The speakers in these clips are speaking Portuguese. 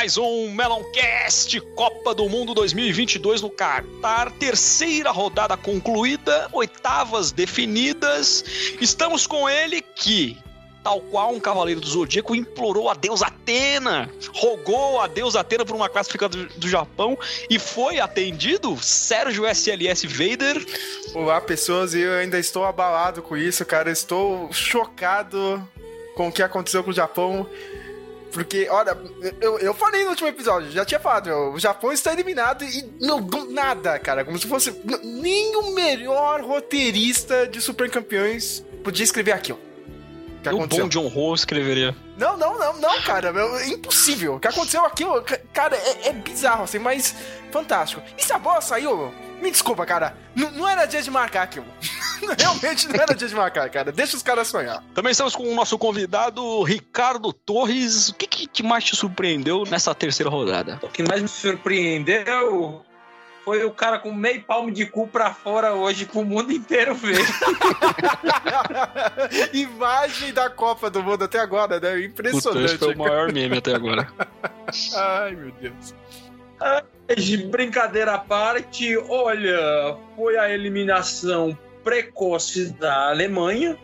Mais um Meloncast Copa do Mundo 2022 no Qatar. Terceira rodada concluída, oitavas definidas. Estamos com ele que, tal qual um cavaleiro do Zodíaco, implorou a Deus Atena, rogou a Deus Atena por uma classificação do, Japão e foi atendido. Sérgio SLS Vader. Olá, pessoas, eu ainda estou abalado com isso, cara. Estou chocado com o que aconteceu com o Japão. Porque, olha, eu, eu falei no último episódio, já tinha falado, o Japão está eliminado e não, nada, cara. Como se fosse. Nem o melhor roteirista de super campeões podia escrever aquilo. O que O aconteceu? bom John Ho escreveria. Não, não, não, não, cara. meu, É impossível. O que aconteceu aquilo, ca- cara, é, é bizarro, assim, mas fantástico. E se a bola saiu? Me desculpa, cara. N- não era dia de marcar aquilo. Realmente não era dia de marcar, cara. Deixa os caras sonhar. Também estamos com o nosso convidado Ricardo Torres. O que, que te mais te surpreendeu nessa terceira rodada? O que mais me surpreendeu foi o cara com meio palmo de cu pra fora hoje pro mundo inteiro ver. Imagem da Copa do Mundo até agora, né? Puta, esse Impressionante. foi o maior meme até agora. Ai, meu Deus. De brincadeira à parte, olha, foi a eliminação precoce da Alemanha,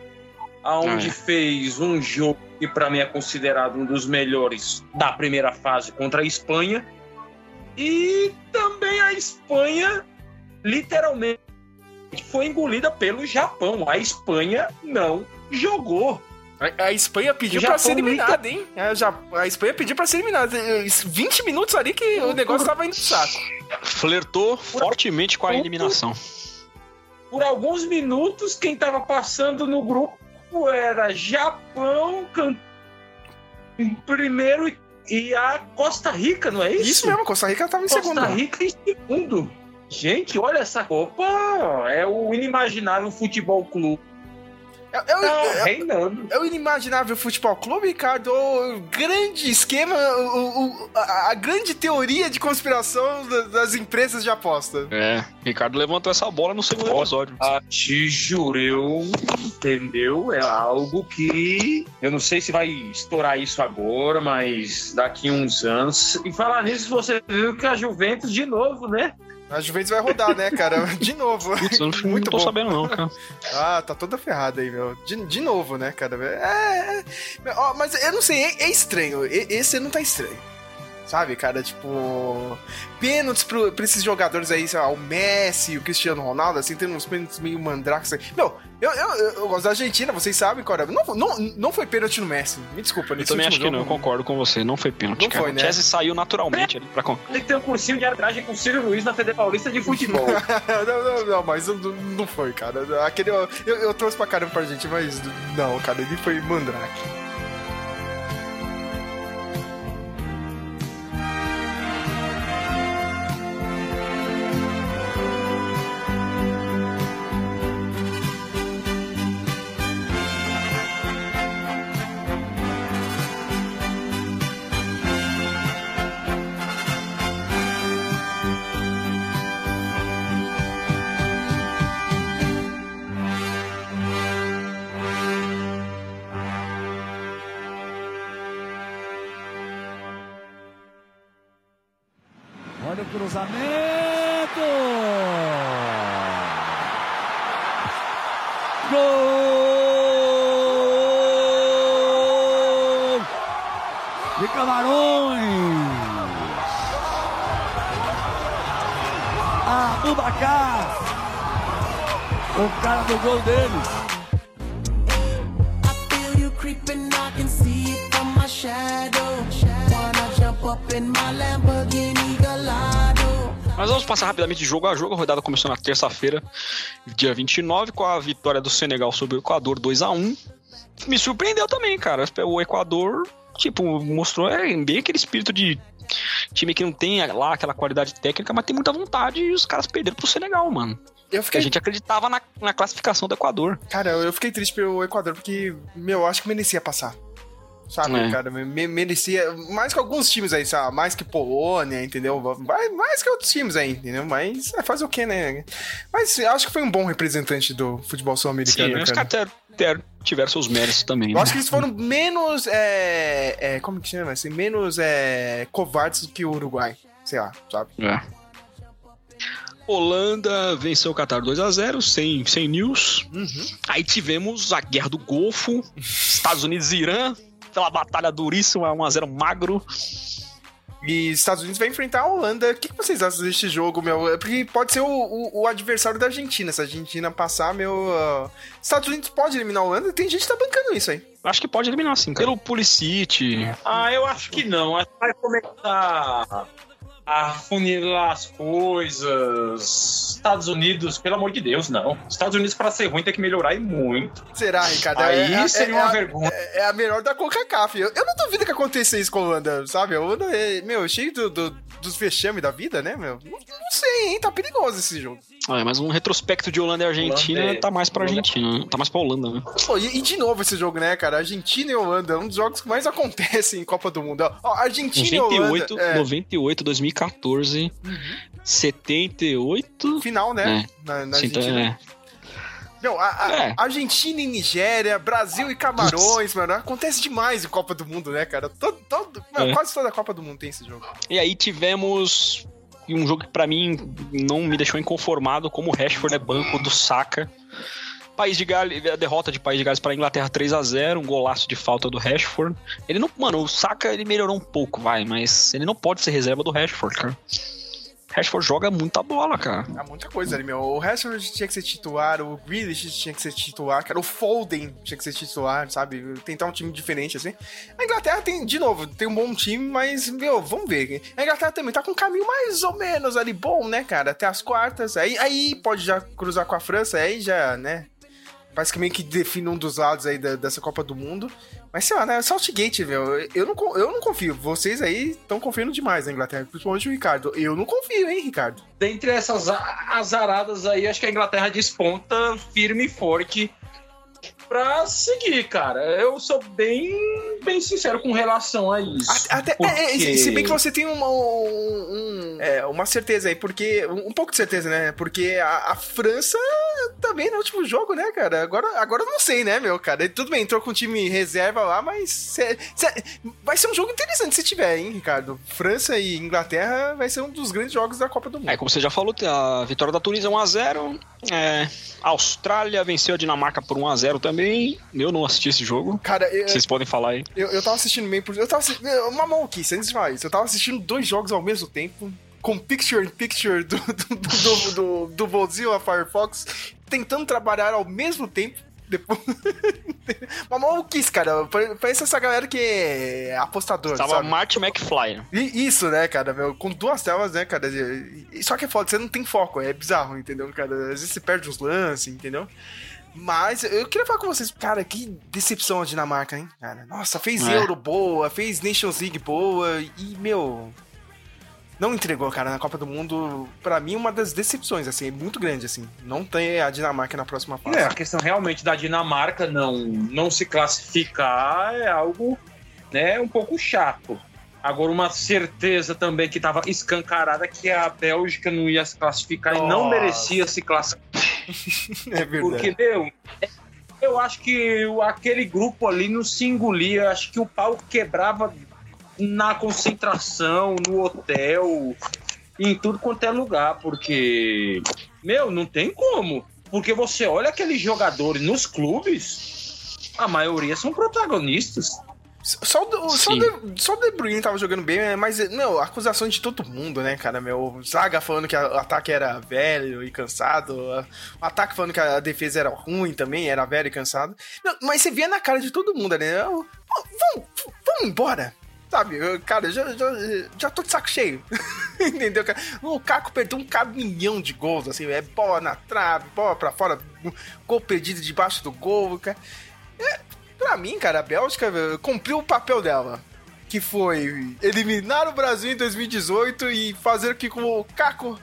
aonde Ah, é. fez um jogo que para mim é considerado um dos melhores da primeira fase contra a Espanha. E também Espanha literalmente foi engolida pelo Japão. A Espanha não jogou. A, a Espanha pediu pra ser eliminada, hein? A, Ja- a Espanha pediu pra ser eliminada. 20 minutos ali que o negócio tava indo pro saco. Flertou fortemente com a eliminação. Por alguns minutos, quem estava passando no grupo era Japão can- em primeiro e a Costa Rica, não é isso? Isso mesmo, Costa Rica tava em Costa segundo. Rica em segundo. Gente, olha essa Copa, é o inimaginável futebol clube. É, é o- Tá é- reinando. é o inimaginável futebol clube, Ricardo. O grande esquema, o- o- a, a grande teoria de conspiração da- das empresas de aposta. É, Ricardo levantou essa bola no segundo episódio. Ah, te juro, eu, entendeu? É algo que eu não sei se vai estourar isso agora, mas daqui uns anos. E falar nisso, você viu que a Juventus de novo, né? A Juventus vai rodar, né, cara? De novo. Putz, eu não, não Muito tô bom. sabendo não, cara. Ah, tá toda ferrada aí, meu. De, de novo, né, cara? É. é- mas eu não sei, é, é estranho. Esse não tá estranho. Sabe, cara? Tipo. Pênaltis pro, pra esses jogadores aí, sei lá, o Messi, o Cristiano Ronaldo, assim, tem uns pênaltis meio mandrakes aí. Meu, eu, eu, eu, eu gosto da Argentina, vocês sabem, cara. Não, não, não foi pênalti no Messi. Me desculpa, Eu também acho último que não, eu jogo. concordo com você. Não foi pênalti, Não cara. foi, O né? Chelsea saiu naturalmente ali pra... con- Tem que ter um cursinho de arbitragem com o Ciro Luiz na Fede Paulista de Futebol. não, não, não, mas não, não foi, cara. Aquele, eu, eu trouxe pra caramba pra gente, mas não, cara, ele foi mandrake. Rapidamente de jogo a jogo. A rodada começou na terça-feira, dia 29, com a vitória do Senegal sobre o Equador 2 a 1 Me surpreendeu também, cara. O Equador, tipo, mostrou é, bem aquele espírito de time que não tem lá aquela qualidade técnica, mas tem muita vontade e os caras perderam pro Senegal, mano. Eu fiquei, a gente acreditava na, na classificação do Equador. cara, eu fiquei triste pelo Equador porque, meu, eu acho que merecia passar. Sabe, É. cara, me- me- merecia mais que alguns times aí, sabe? Mais que Polônia, entendeu? Mais, mais que outros times aí, entendeu? Mas é, fazer o quê, né? Mas acho que foi um bom representante do futebol Sim, sul-americano, os cara. caras ter- tiveram seus méritos também. Eu né? acho que eles foram menos. É, é, como que chama? Assim, menos é, covardes do que o Uruguai. Sei lá, sabe? É. Holanda venceu o Qatar 2 a 0 sem, sem news. Aí tivemos a Guerra do Golfo, Estados Unidos e Irã, aquela batalha duríssima, 1x0 magro. E Estados Unidos vai enfrentar a Holanda. O que, vocês acham deste jogo, meu? É Porque pode ser o, o- o adversário da Argentina. Se a Argentina passar, meu. ah, Estados Unidos pode eliminar a Holanda. Tem gente que tá bancando isso aí. Acho que pode eliminar sim. Pelo Pulisic. Ah, eu acho que não. Acho que vai começar a funilar as coisas. Estados Unidos, pelo amor de Deus, não. Estados Unidos, para ser ruim, tem que melhorar e muito. Será, Ricardo? Aí É- é- seria é uma a- vergonha. É a melhor da CONCACAF. Eu, eu não duvido que aconteça isso com a Holanda, sabe? A Holanda é, meu, cheio do, do- dos vexames da vida, né, meu? Não, não sei, hein? Tá perigoso esse jogo. Ah, mas um retrospecto de Holanda e Argentina Holanda é- tá mais pra Holanda- Argentina. né? Tá mais pra Holanda, né? Pô, e, e de novo esse jogo, né, cara? Argentina e Holanda, é um dos jogos que mais acontecem em Copa do Mundo. Ó, Argentina e 98, Holanda. É, 98, 2014, 78. final, né? Na, na Então, Argentina. é. Não, a, a- É. Argentina e Nigéria, Brasil e Camarões, mano. Acontece demais em Copa do Mundo, né, cara? Todo, todo- mano, É. Quase toda a Copa do Mundo tem esse jogo. E aí tivemos um jogo que pra mim não me deixou inconformado, como o Rashford é banco do Saka. País de Gales, a derrota de País de Gales para Inglaterra 3 a 0 um golaço de falta do Rashford. Ele não, mano, o Saka ele melhorou um pouco, vai, mas ele não pode ser reserva do Rashford, cara. Rashford joga muita bola, cara. Há muita coisa ali, meu. O Rashford tinha que ser titular, o Grealish tinha que ser titular, cara. O Foden tinha que ser titular, sabe? Tentar um time diferente, assim. A Inglaterra tem, de novo, tem um bom time, mas, meu, vamos ver. A Inglaterra também tá com um caminho mais ou menos ali bom, né, cara? Até as quartas. Aí, aí pode já cruzar com a França, aí já, né? Parece que meio que define um dos lados aí da- dessa Copa do Mundo. Mas sei lá, né? Saltgate, meu. Eu não, eu não confio. Vocês aí estão confiando demais na Inglaterra, principalmente o Ricardo. Eu não confio, hein, Ricardo? Dentre essas azaradas aí, acho que a Inglaterra desponta firme e forte pra seguir, cara. Eu sou bem, bem sincero com relação a isso. Até, Porque- é, é, se bem que você tem uma, um- é, uma certeza aí, porque. Um, pouco de certeza, né? Porque a, a França também no último jogo, né, cara? Agora, agora eu não sei, né, meu, cara? E Tudo bem, entrou com o time reserva lá, mas. cê- cê- vai ser um jogo interessante se tiver, hein, Ricardo? França e Inglaterra vai ser um dos grandes jogos da Copa do Mundo. Aí, como você já falou, a vitória da Tunísia 1x0. É, a Austrália venceu a Dinamarca por 1x0 também. Eu não assisti esse jogo. Cara, eu, Vocês podem falar aí. eu, eu tava assistindo meio por. Eu tava assistindo. Uma maluquice, antes de falar isso. Eu tava assistindo dois jogos ao mesmo tempo. Com picture in picture do, do, do, do, do Mozilla Firefox, tentando trabalhar ao mesmo tempo. Depois... Uma maluquice, cara. Parece essa galera que é apostador, Tava sabe? Marty McFly. E- Isso, né, cara, meu, com duas telas, né, cara, só que é foda, você não tem foco, é bizarro, entendeu, cara, às vezes você perde os lances, entendeu? Mas eu queria falar com vocês, cara, que decepção a Dinamarca, hein, cara, nossa, fez É. Euro boa, fez Nations League boa, e, meu, não entregou, cara, na Copa do Mundo, pra mim, uma das decepções, assim, muito grande, assim, não tem a Dinamarca na próxima fase. É, a questão realmente da Dinamarca não, não se classificar é algo né, um pouco chato. Agora, uma certeza também que estava escancarada que a Bélgica não ia se classificar e não Nossa. merecia se classificar. É verdade. Porque, meu, eu acho que aquele grupo ali não se engolia. Acho que o pau quebrava na concentração, no hotel, em tudo quanto é lugar. Porque, meu, não tem como. Porque você olha aqueles jogadores nos clubes, a maioria são protagonistas. Só, o- só, o De, só o De Bruyne tava jogando bem, mas, meu, acusação de todo mundo, né, cara? Meu, Zaga falando que a- o ataque era velho e cansado, a- o ataque falando que a defesa era ruim também, era velho e cansado. Não, mas você via na cara de todo mundo né? Vamos, vamos embora. Sabe, eu, cara, eu já, já, já tô de saco cheio. Entendeu, cara? O Caco perdeu um caminhão de gols, assim, é bola na trave, bola pra fora, gol perdido debaixo do gol, cara. É, pra mim, cara, a Bélgica eh, cumpriu o papel dela. Que foi eliminar o Brasil em 2018 e fazer que com o Caco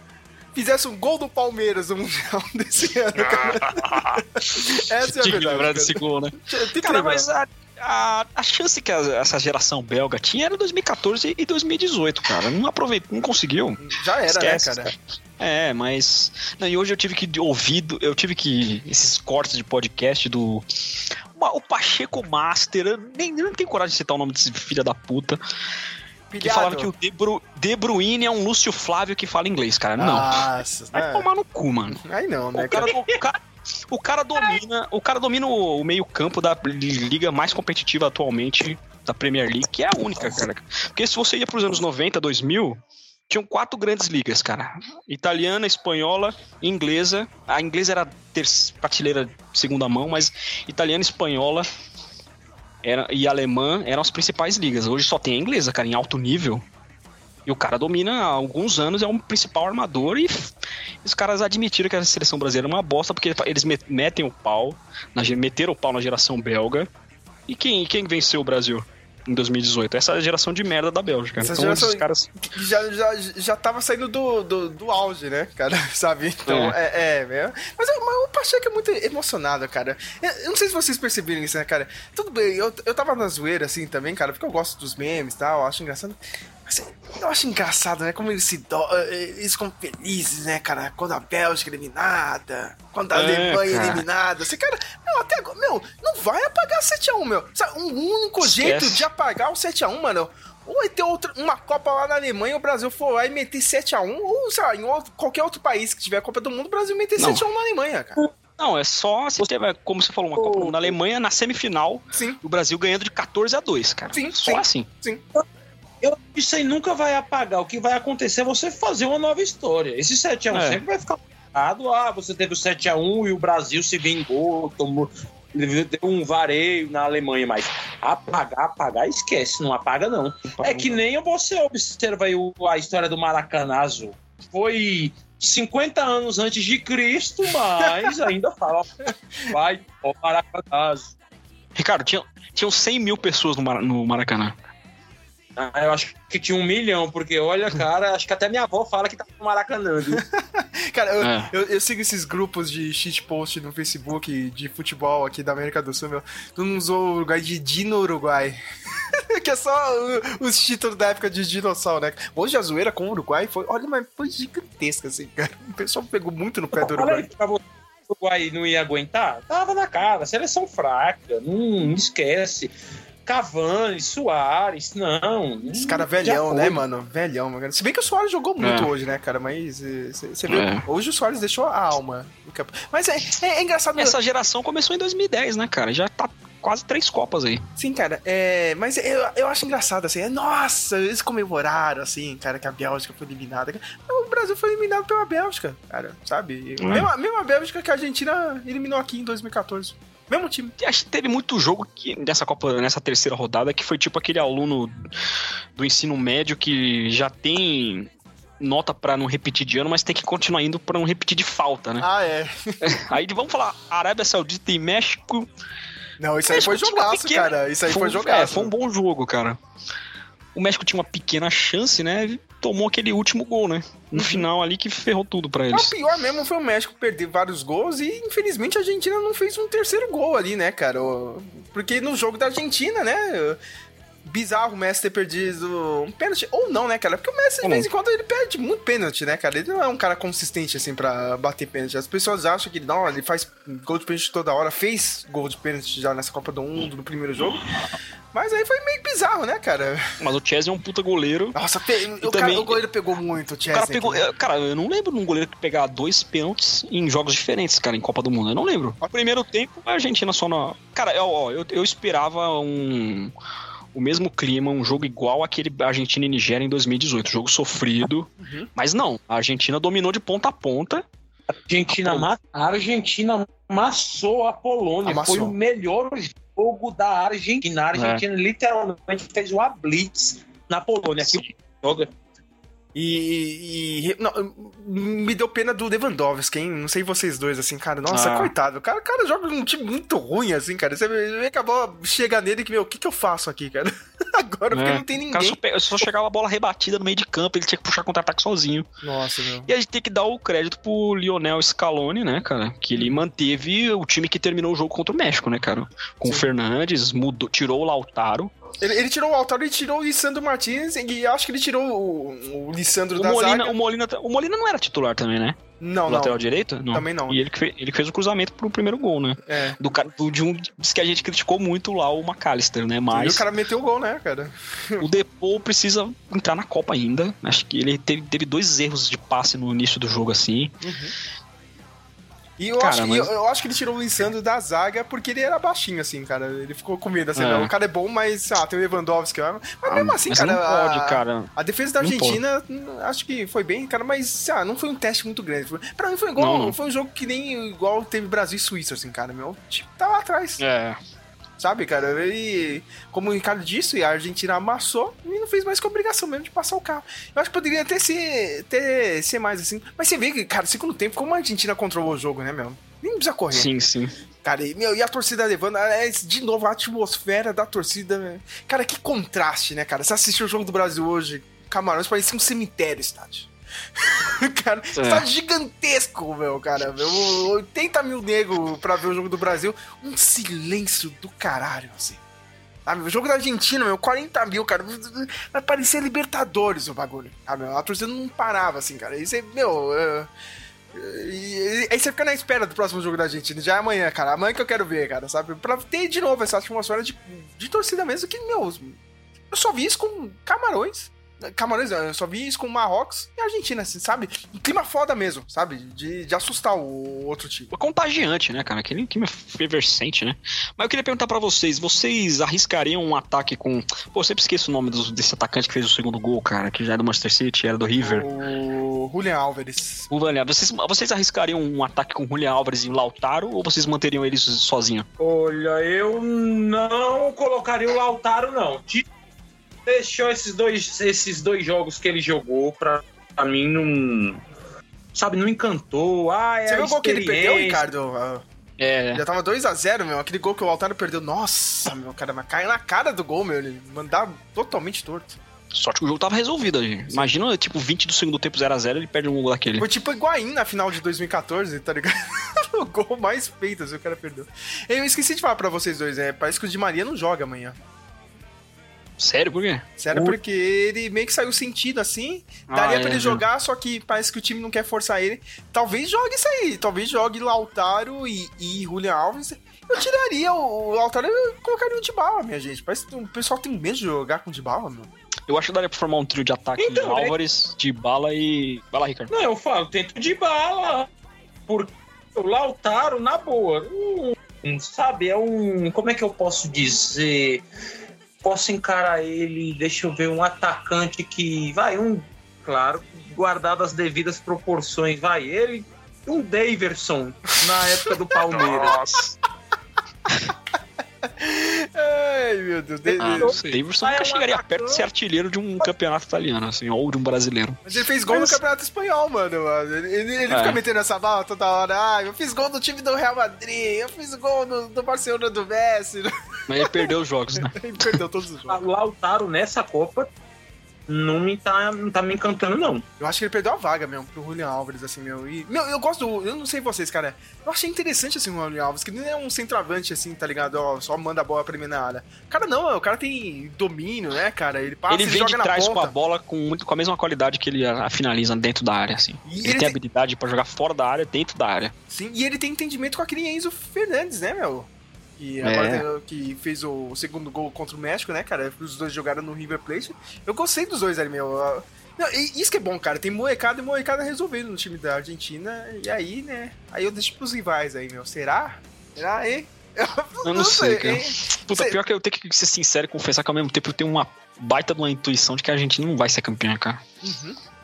fizesse um gol do Palmeiras no Mundial desse ano, cara. Essa é a Tinha que verdade. lembrar cara. desse gol, né? Tem que Cara, mas a, a, a chance que a- essa geração belga tinha era 2014 e 2018, cara. Não aproveitou, não conseguiu. Já era, Esquece, né, cara? É, mas. Não, e hoje eu tive que ouvir, eu tive que. Esses cortes de podcast do. Uma- o Pacheco Master, eu nem, não tenho coragem de citar o nome desse filho da puta. Que falava que o De, Bru, De Bruyne é um Lúcio Flávio que fala inglês, cara. Não. Nossa, Vai né? tomar no cu, mano. Aí não, né, O cara, o cara, o cara domina, o cara domina o meio-campo da liga mais competitiva atualmente da Premier League, que é a única, cara. Porque se você ia pros anos 90, 2000, tinham quatro grandes ligas, cara. Italiana, espanhola, inglesa. A inglesa era ter prateleira segunda mão, mas italiana, espanhola era, e alemã eram as principais ligas. Hoje só tem a inglesa, cara, em alto nível. E o cara domina há alguns anos, é um principal armador e os caras admitiram que a seleção brasileira é uma bosta porque eles met- metem o pau, na, meteram o pau na geração belga. E quem, quem venceu o Brasil em 2018? Essa geração de merda da Bélgica. Essa então geração- caras. já, já, já tava saindo do, do, do auge, né, cara? Sabe? Então, é, é, é. Mas, eu- mas o Pacheco é muito emocionado, cara. Eu, eu não sei se vocês perceberam isso, né, cara? Tudo bem, eu, eu tava na zoeira, assim, também, cara, porque eu gosto dos memes e tal, eu acho engraçado. Eu acho engraçado, né, como eles se do... eles ficam felizes, né, cara? Quando a Bélgica é eliminada, quando a É, Alemanha é eliminada. Assim, cara, meu, até agora, meu, não vai apagar 7x1, meu. Sabe, um único Esquece. jeito de apagar o 7x1, mano. Ou vai ter outra, uma Copa lá na Alemanha, o Brasil for lá e meter 7x1, ou, sei lá, em outro- qualquer outro país que tiver Copa do Mundo, o Brasil meter Não. 7x1 na Alemanha, cara. Não, é só se teve, como você falou, uma Copa na Alemanha na semifinal, Sim, o Brasil ganhando de 14 a 2, cara. Sim, só sim. assim. sim. Eu, isso aí nunca vai apagar. O que vai acontecer é você fazer uma nova história. Esse 7x1 É. sempre vai ficar marcado. Ah, você teve o 7x1 e o Brasil se vingou, tomou. Deu um vareio na Alemanha, mas apagar, apagar, esquece, não apaga não. É que nem você observa aí a história do Maracanazo. Foi 50 anos antes de Cristo, mas ainda fala, vai, ó, Maracanazo. Ricardo, tinha, tinham 100 mil pessoas no, Mara- no Maracanã. Ah, eu acho que tinha um milhão, porque olha, cara, acho que até minha avó fala que tá no Maracanã, viu? Cara, eu, É. eu, eu sigo esses grupos de shitpost no Facebook de futebol aqui da América do Sul, meu. Tu não usou o Uruguai de Dino Uruguai. que é só os títulos da época de dinossauro, né? Hoje a zoeira com o Uruguai foi, olha, mas foi gigantesca, assim, cara. O pessoal pegou muito no pé do Uruguai. o Uruguai não ia aguentar? Tava na cara, seleção fraca, não, não esquece. Cavani, Soares, não. Esse cara velhão, né, mano? Velhão, mano. Se bem que o Soares jogou muito É. hoje, né, cara? Mas eh, você vê, É. hoje o Soares deixou a alma no campo. Mas é, é, é engraçado. Essa geração começou em 2010, né, cara? Já tá quase três Copas aí. Sim, cara, é, mas eu, eu acho engraçado, assim, é, nossa, eles comemoraram, assim, cara, que a Bélgica foi eliminada. O Brasil foi eliminado pela Bélgica, cara, sabe? É. Mesma, mesma Bélgica que a Argentina eliminou aqui em 2014. Mesmo time. Acho que teve muito jogo que, nessa Copa, nessa terceira rodada, que foi tipo aquele aluno do ensino médio que já tem nota pra não repetir de ano, mas tem que continuar indo pra não repetir de falta, né? Ah, é. Aí vamos falar, Arábia Saudita e México. Não, isso aí foi jogaço, pequena- cara. Isso aí foi, um- jogaço. É, foi um bom jogo, cara. O México tinha uma pequena chance, né? Tomou aquele último gol, né? No Uhum. final ali que ferrou tudo pra Mas eles. O pior mesmo foi o México perder vários gols e, infelizmente, a Argentina não fez um terceiro gol ali, né, cara? Porque no jogo da Argentina, né? Bizarro o Messi ter perdido um pênalti. Ou não, né, cara? Porque o Messi, de Ou vez em quando, ele perde muito pênalti, né, cara? Ele não é um cara consistente, assim, pra bater pênalti. As pessoas acham que, não, ele faz gol de pênalti toda hora. Fez gol de pênalti já nessa Copa do Mundo, no primeiro jogo. Mas aí foi meio bizarro, né, cara? Mas o Chesney é um puta goleiro. Nossa, o, também- cara, o goleiro pegou muito, o O cara pegou. né? é, Cara, eu não lembro de um goleiro que pegar dois pênaltis em jogos diferentes, cara, em Copa do Mundo. Eu não lembro. No primeiro tempo, a Argentina só na. Cara, eu, eu, eu esperava um. O mesmo clima, um jogo igual aquele Argentina e Nigéria em 2018. Jogo sofrido. Uhum. Mas não, a Argentina dominou de ponta a ponta. A Argentina, ma- a Argentina amassou a Polônia. Amassou. Foi o melhor jogo da Argentina. A Argentina literalmente fez uma blitz na Polônia. Que joga. E, e- não, me deu pena do Lewandowski, hein? Não sei vocês dois, assim, cara. Nossa, Ah. coitado. O cara, o cara joga num time muito ruim, assim, cara. Você vê que a bola chega nele que, meu, o que, que eu faço aqui, cara? Agora, porque É. não tem O cara só, ninguém. pe- só chegava a bola rebatida no meio de campo, ele tinha que puxar contra-ataque sozinho. Nossa, meu. E a gente tem que dar o crédito pro Lionel Scaloni, né, cara? Que ele manteve o time que terminou o jogo contra o México, né, cara? Com o Sim. Fernandes, mudou, tirou o Lautaro. Ele, ele tirou o Altaro e tirou o Lissandro Martins e acho que ele tirou o, o Lissandro O da Molina, zaga. o, Molina, o Molina não era titular também, né? Não, não. lateral direito? Não. Também não. E ele que, fez, ele que fez o cruzamento pro primeiro gol, né? É. Do, do, de um que a gente criticou muito lá o McAllister, né? E Mas o cara meteu o gol, né, cara? o Depou precisa entrar na Copa ainda. Acho que ele teve, teve dois erros de passe no início do jogo, assim. E eu, Cara, acho, que, mas- eu, eu acho que ele tirou o Lissandro da zaga porque ele era baixinho, assim, cara. Ele ficou com medo, assim, É. não, o cara é bom, mas, ah, tem o Lewandowski. Mas Ah, mesmo assim, mas cara, pode, a, cara. a defesa da Argentina, hum, acho que foi bem, cara, mas, ah, não foi um teste muito grande. Pra mim foi igual, Não, não. foi um jogo que nem igual teve Brasil e Suíça, assim, cara, meu. Tipo, tá lá atrás, É. sabe, cara? E, como o Ricardo disse, a Argentina amassou e não fez mais que obrigação mesmo de passar o carro. Eu acho que poderia até ser, ter, ser mais assim. Mas você vê que, cara, segundo tempo, como a Argentina controlou o jogo, né, meu? Nem precisa correr. Sim, sim. Cara, e, meu, e a torcida levando, é, de novo, a atmosfera da torcida. Cara, que contraste, né, cara? Você assistiu o jogo do Brasil hoje, Camarões parecia um cemitério, estádio. cara, estádio gigantesco, meu, cara. Meu, 80 mil negros pra ver o jogo do Brasil. Um silêncio do caralho, assim. Sabe, o jogo da Argentina, meu, 40 mil, cara. Vai parecer Libertadores o bagulho. Ah, meu, a torcida não parava, assim, cara. Isso é, meu. é, e, e- aí você fica na espera do próximo jogo da Argentina. Já é amanhã, cara. Amanhã que eu quero ver, cara, sabe? Pra ter de novo essa atmosfera de, de torcida mesmo que, meu, eu só vi isso com Camarões. Camarões, eu só vi isso com Marrocos e Argentina, assim, sabe? Um clima foda mesmo, sabe? De, de assustar o outro time. Contagiante, né, cara? Aquele clima efervescente, né? Mas eu queria perguntar pra vocês: vocês arriscariam um ataque com. Pô, eu sempre esqueço o nome dos- desse atacante que fez o segundo gol, cara, que já é do Manchester City, era do River. O Julian Álvares. O Valia, vocês, vocês arriscariam um ataque com Julian Álvares e Lautaro ou vocês manteriam eles sozinhos? Olha, eu não colocaria o Lautaro, não. Deixou esses dois, esses dois jogos que ele jogou, pra, pra mim não. Sabe, não encantou. Ah, é Você viu o gol que ele perdeu. Ricardo? Ah, É. Já tava 2x0, meu. Aquele gol que o Altaro perdeu. Nossa, meu, cara, mas caiu na cara do gol, meu. Ele mandava totalmente torto. Sorte que o jogo tava resolvido ali. Imagina, tipo, 20 do segundo tempo 0x0 ele perde um gol daquele. Foi tipo Higuaín na final de 2014, tá ligado? o gol mais feito, assim, o cara perdeu. Eu esqueci de falar pra vocês dois, é, parece que o Di Maria não joga amanhã. Sério, por quê? Sério, Ui. porque ele meio que saiu sentido assim. Ah, Daria é, pra ele é. jogar, só que parece que o time não quer forçar ele. Talvez jogue isso aí. Talvez jogue Lautaro e, e Julian Alves. Eu tiraria o, o Lautaro e colocaria o Dybala, minha gente. Parece que o pessoal tem medo de jogar com o Dybala, meu. Eu acho que daria pra formar um trio de ataque Então, é- Álvares, de bala e. Vai lá, Ricardo. Não, eu falo, tento de bala. Porque o Lautaro, na boa, um, sabe, é um. Como é que eu posso dizer? Posso encarar ele, deixa eu ver, um atacante que. Vai, um. Claro, guardado as devidas proporções, vai, ele. Um Daverson na época do Palmeiras. Ai, meu Deus. De- Ah, não sei. Davidson nunca chegaria perto de ser artilheiro de um campeonato italiano, assim, ou de um brasileiro. Mas ele fez gol Mas- no Campeonato Espanhol, mano. mano. Ele, ele, ele É. fica metendo essa bala toda hora. Ah, eu fiz gol no time do Real Madrid. Eu fiz gol no, do Barcelona do Messi. Mas ele perdeu os jogos, né? Ele perdeu todos os O jogos. Lautaro nessa Copa não me tá, não tá me encantando, não. Eu acho que ele perdeu a vaga mesmo pro Julian Álvares, assim, meu. E, meu, eu gosto do. Eu não sei vocês, cara. Eu achei interessante, assim, o Julian Álvares, que ele não é um centroavante, assim, tá ligado? Ó, só manda a bola pra mim na área. Cara, não, o cara tem domínio, né, cara? Ele passa ele e vem joga de na trás ponta. com a bola com, muito, com a mesma qualidade que ele a, finaliza dentro da área, assim. E Ele, ele tem tem- habilidade pra jogar fora da área, dentro da área. Sim, e ele tem entendimento com aquele Enzo Fernandes, né, meu? Que, É. agora tem- que fez o segundo gol contra o México, né, cara? Os dois jogaram no River Plate. Eu gostei dos dois ali, meu. Não, e isso que é bom, cara. Tem molecada e molecada resolvendo no time da Argentina. E aí, né? Aí eu deixo pros rivais aí, meu. Será? Será, hein? Eu não sei, cara. hein? Puta, Cê- pior que eu tenho que ser sincero e confessar que ao mesmo tempo eu tenho uma baita de uma intuição de que a Argentina não vai ser campeã, cara.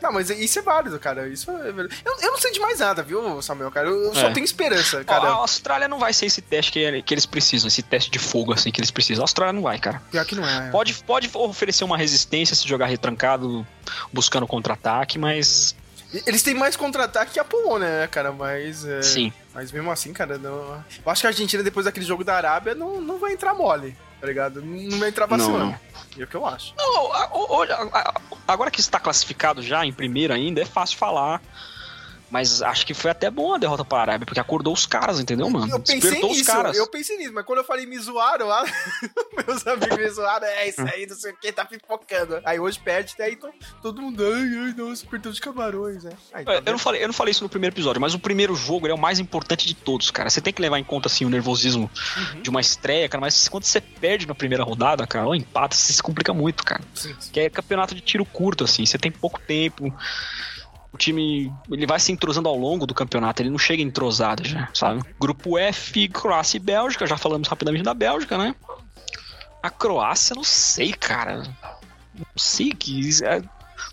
Não, mas isso é válido, cara. Isso é verdade. Eu, eu não sei de mais nada, viu, Samuel, cara? Eu, eu só É. tenho esperança, Ó, cara. a Austrália não vai ser esse teste que, que eles precisam, esse teste de fogo assim que eles precisam. A Austrália não vai, cara. Pior que não é. Pode, pode oferecer uma resistência se jogar retrancado, buscando contra-ataque, mas. Eles têm mais contra-ataque que a Polônia, né, cara? Mas. é, Sim. Mas mesmo assim, cara, não. Eu acho que a Argentina, depois daquele jogo da Arábia, não, não vai entrar mole, tá ligado? Não vai entrar vacilando. Não, não. É o que eu acho. Não, olha, agora que está classificado já em primeiro ainda, é fácil falar. Mas acho que foi até bom a derrota para a Arábia, porque acordou os caras, entendeu, mano? Eu pensei Despertou os nisso, caras. eu pensei nisso, mas quando eu falei me zoaram lá, meus amigos me zoaram, é isso aí, não sei o que, tá pipocando. Aí hoje perde, daí to- todo mundo, ai, ai, nossa, perdeu de camarões, né? Aí, tá É, Eu vendo? não, falei, eu não falei isso no primeiro episódio, mas o primeiro jogo é o mais importante de todos, cara. Você tem que levar em conta, assim, o nervosismo Uhum. de uma estreia, cara. Mas quando você perde na primeira rodada, cara, ou empata, você se complica muito, cara. Sim, sim. Que é campeonato de tiro curto, assim. Você tem pouco tempo. O time, ele vai se entrosando ao longo do campeonato. Ele não chega entrosado já, sabe? Grupo F, Croácia e Bélgica. Já falamos rapidamente da Bélgica, né? A Croácia, não sei, cara. Não sei que... é-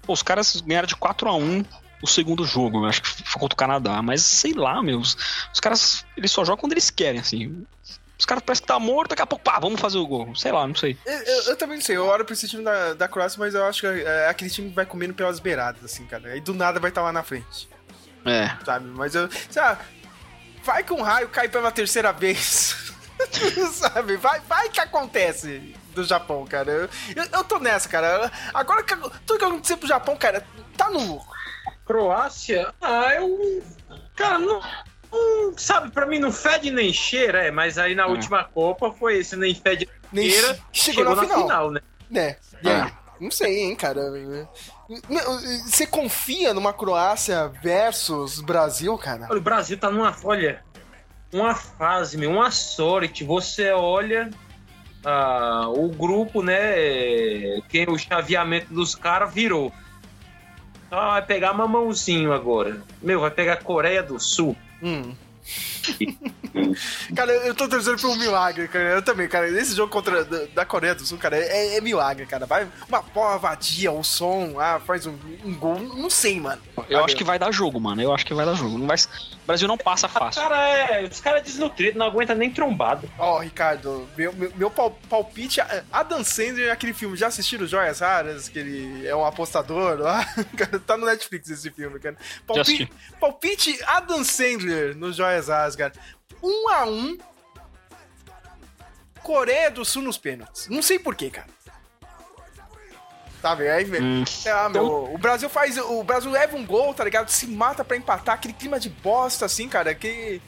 Pô, os caras ganharam de 4 a 1 o segundo jogo, acho que foi contra o Canadá. Mas sei lá, meus. Os caras, eles só jogam quando eles querem, assim. Os caras parecem que tá morto, daqui a pouco, pá, vamos fazer o gol. Sei lá, não sei. Eu, eu- eu também não sei, eu olho pra esse time da, da Croácia, mas eu acho que é aquele time vai comendo pelas beiradas, assim, cara. Aí do nada vai estar lá na frente, É. sabe? Mas eu, sei lá, vai um raio cai pela terceira vez, sabe? Vai, vai que acontece do Japão, cara. Eu, eu, eu tô nessa, cara. Agora que tudo que aconteceu pro Japão, cara, tá no lucro. Croácia, ah, eu. Cara, não. Não- sabe, pra mim não fede nem cheira, é, mas aí na É. última Copa foi esse nem fede Nem cheira, chegou na final. né? Né? E aí? Não sei, hein, cara. Você confia numa Croácia versus Brasil, cara? Olha, o Brasil tá numa, olha, uma fase, meu, uma sorte. Você olha ah, o grupo, né? Quem o chaveamento dos caras virou. Ah, vai pegar mamãozinho agora. Meu, vai pegar a Coreia do Sul. Hum. cara, eu tô torcendo por um milagre, cara. Eu também, cara. Esse jogo contra da, da Coreia do Sul, cara, é, é milagre, cara. Vai uma porra vadia, o som, ah, faz um, um gol. Não sei, mano. Eu acho que vai dar jogo, mano. Eu acho que vai dar jogo. Não vai... O Brasil não passa fácil. Cara, é, os caras desnutridos, não aguenta nem trombado. Ó, Ricardo, meu, meu, meu pal- palpite. é Adam Sandler, aquele filme, já assistiram Joias Raras? Que ele é um apostador lá? Cara, tá no Netflix esse filme, cara. Palpite, palpite Adam Sandler no Joias Raras, cara. Um a um. Coreia do Sul nos pênaltis. Não sei porquê, cara. Tá vendo? Aí. Hum. Ah, meu, o Brasil faz. O Brasil leva um gol, tá ligado? Se mata pra empatar, aquele clima de bosta, assim, cara, que.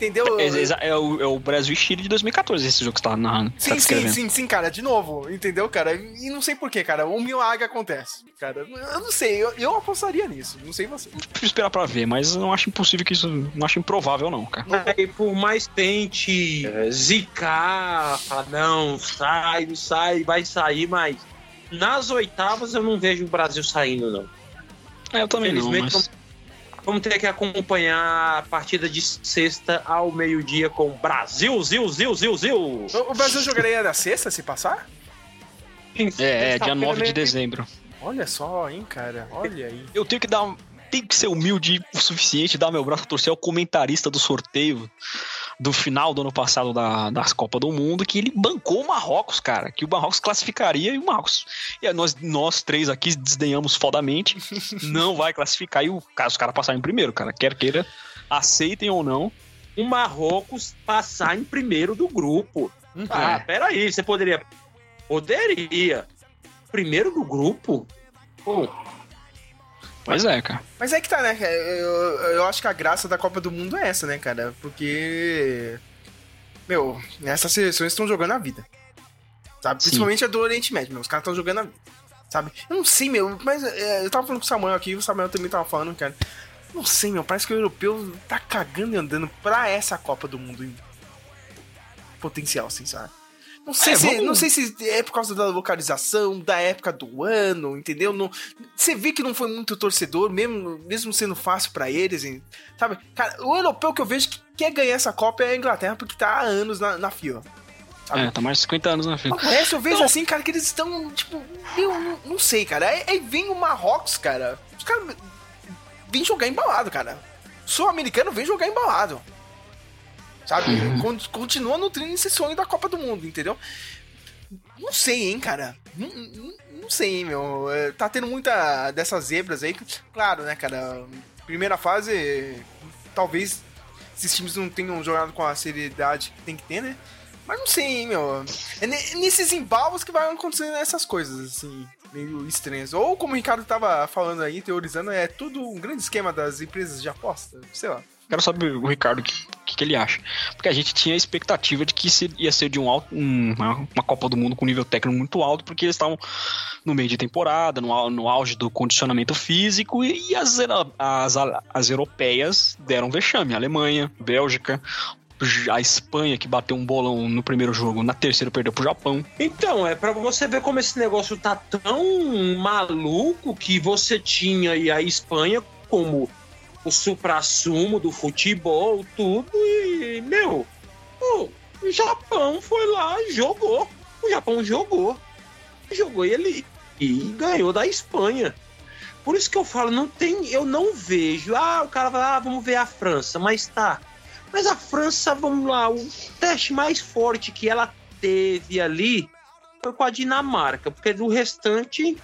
Entendeu? É, é- é o, é o Brasil e Chile de 2014, esse jogo que você tá narrando. Sim, tá sim, sim, sim, cara, de novo, entendeu, cara? E não sei porquê, cara, um milagre acontece, cara. Eu não sei, eu, eu apostaria nisso, não sei você. Preciso esperar pra ver, mas eu não acho impossível que isso. Não acho improvável, não, cara. Aí, por mais tente zicar, falar, não, sai, não sai, vai sair, mas nas oitavas eu não vejo o Brasil saindo, não. É, eu também não, mas... vamos, ter que acompanhar a partida de sexta ao meio-dia com Brasil, Zil, Zil, Zil, Zil. O, Brasil jogaria na sexta, se passar? É, é, dia 9 de dezembro. Olha só, hein, cara, olha aí. Eu tenho que dar. um- Tenho que ser humilde o suficiente, dar meu braço a torcer ao comentarista do sorteio do final do ano passado da, das Copa do Mundo, que ele bancou o Marrocos, cara. Que o Marrocos classificaria e o Marrocos. E aí nós, nós três aqui desdenhamos fodamente. não vai classificar. E o, cara, os caras passarem em primeiro, cara. Quer queira, aceitem ou não. O Marrocos passar em primeiro do grupo. Ah, É. peraí, você poderia. Poderia. Primeiro do grupo? Pô, Pois é, cara. Mas é que tá, né, cara, eu, eu acho que a graça da Copa do Mundo é essa, né, cara, porque... Meu, essas seleções estão jogando a vida, sabe? Sim. Principalmente a do Oriente Médio, meu, os caras estão jogando a vida, sabe? Eu não sei, meu, mas é, eu tava falando com o Samuel aqui, o Samuel também tava falando, cara. Não sei, meu, parece que o europeu tá cagando e andando pra essa Copa do Mundo em potencial, assim, sabe? Não sei, É, se, vamos- não sei se é por causa da localização, da época do ano, entendeu? Não, você vê que não foi muito torcedor, mesmo, mesmo sendo fácil pra eles, hein? sabe? Cara, o europeu que eu vejo que quer ganhar essa Copa é a Inglaterra, porque tá há anos na, na fila. É, tá mais de 50 anos na fila. O resto eu vejo assim, cara, que eles estão, tipo, eu não, não sei, cara. Aí, aí vem o Marrocos, cara. Os caras vêm jogar embalado, cara. Sul-americano vem jogar embalado. Sabe? Con- Continua nutrindo esse sonho da Copa do Mundo, entendeu? Não sei, hein, cara. Não, não- não sei, hein, meu. É, Tá tendo muita dessas zebras aí. Claro, né, cara? Primeira fase, talvez esses times não tenham jogado com a seriedade que tem que ter, né? Mas não sei, hein, meu. É ne- nesses embalos que vai acontecendo essas coisas, assim, meio estranhas. Ou como o Ricardo tava falando aí, teorizando, é tudo um grande esquema das empresas de aposta. Sei lá. Quero saber o Ricardo o que, que, que ele acha. Porque a gente tinha a expectativa de que ia ser de um alto, um- uma, Copa do Mundo com nível técnico muito alto, porque eles estavam no meio de temporada, no, no auge do condicionamento físico, e, e as, as, as europeias deram vexame. Alemanha, Bélgica, a Espanha, que bateu um bolão no primeiro jogo, na terceira perdeu pro Japão. Então, é pra você ver como esse negócio tá tão maluco que você tinha aí a Espanha como o supra-sumo do futebol, tudo, e, meu, o Japão foi lá jogou. O Japão jogou. Jogou e ele e ganhou da Espanha. Por isso que eu falo, não tem, eu não vejo. Ah, o cara vai ah, vamos ver a França, mas tá. Mas a França, vamos lá, o teste mais forte que ela teve ali foi com a Dinamarca, porque do restante,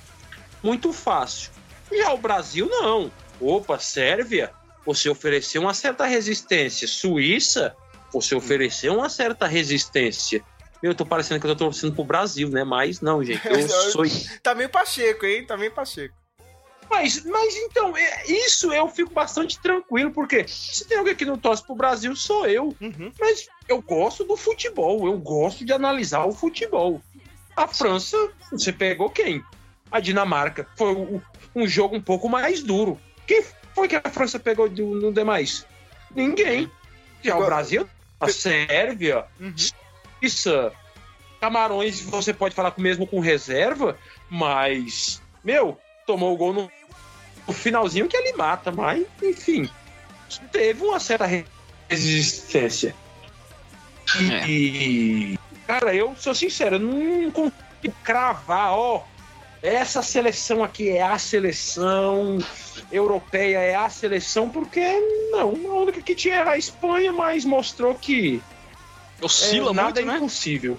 muito fácil. Já o Brasil, não. Opa, Sérvia, você ofereceu uma certa resistência. Suíça, você ofereceu uma certa resistência. Eu tô parecendo que eu tô torcendo pro Brasil, né? Mas não, gente, eu sou Tá meio pacheco, hein? Tá meio pacheco. mas, mas então, é- isso eu fico bastante tranquilo, porque se tem alguém que não torce pro Brasil, sou eu. Uhum. Mas eu gosto do futebol, eu gosto de analisar o futebol. A França, você pegou quem? A Dinamarca. Foi um jogo um pouco mais duro. Quem foi que a França pegou do- no demais? Ninguém. Já o Brasil, a Sérvia, Uhum. Suíça, Camarões, você pode falar mesmo com reserva, mas, meu, tomou o gol no, no finalzinho que ele mata, mas, enfim, teve uma certa re- resistência. E, É. e, cara, eu sou sincero, eu não consigo cravar, ó, essa seleção aqui é a seleção europeia, é a seleção, porque não, a única que tinha era a Espanha, mas mostrou que Oscila é, nada muito, é né? impossível.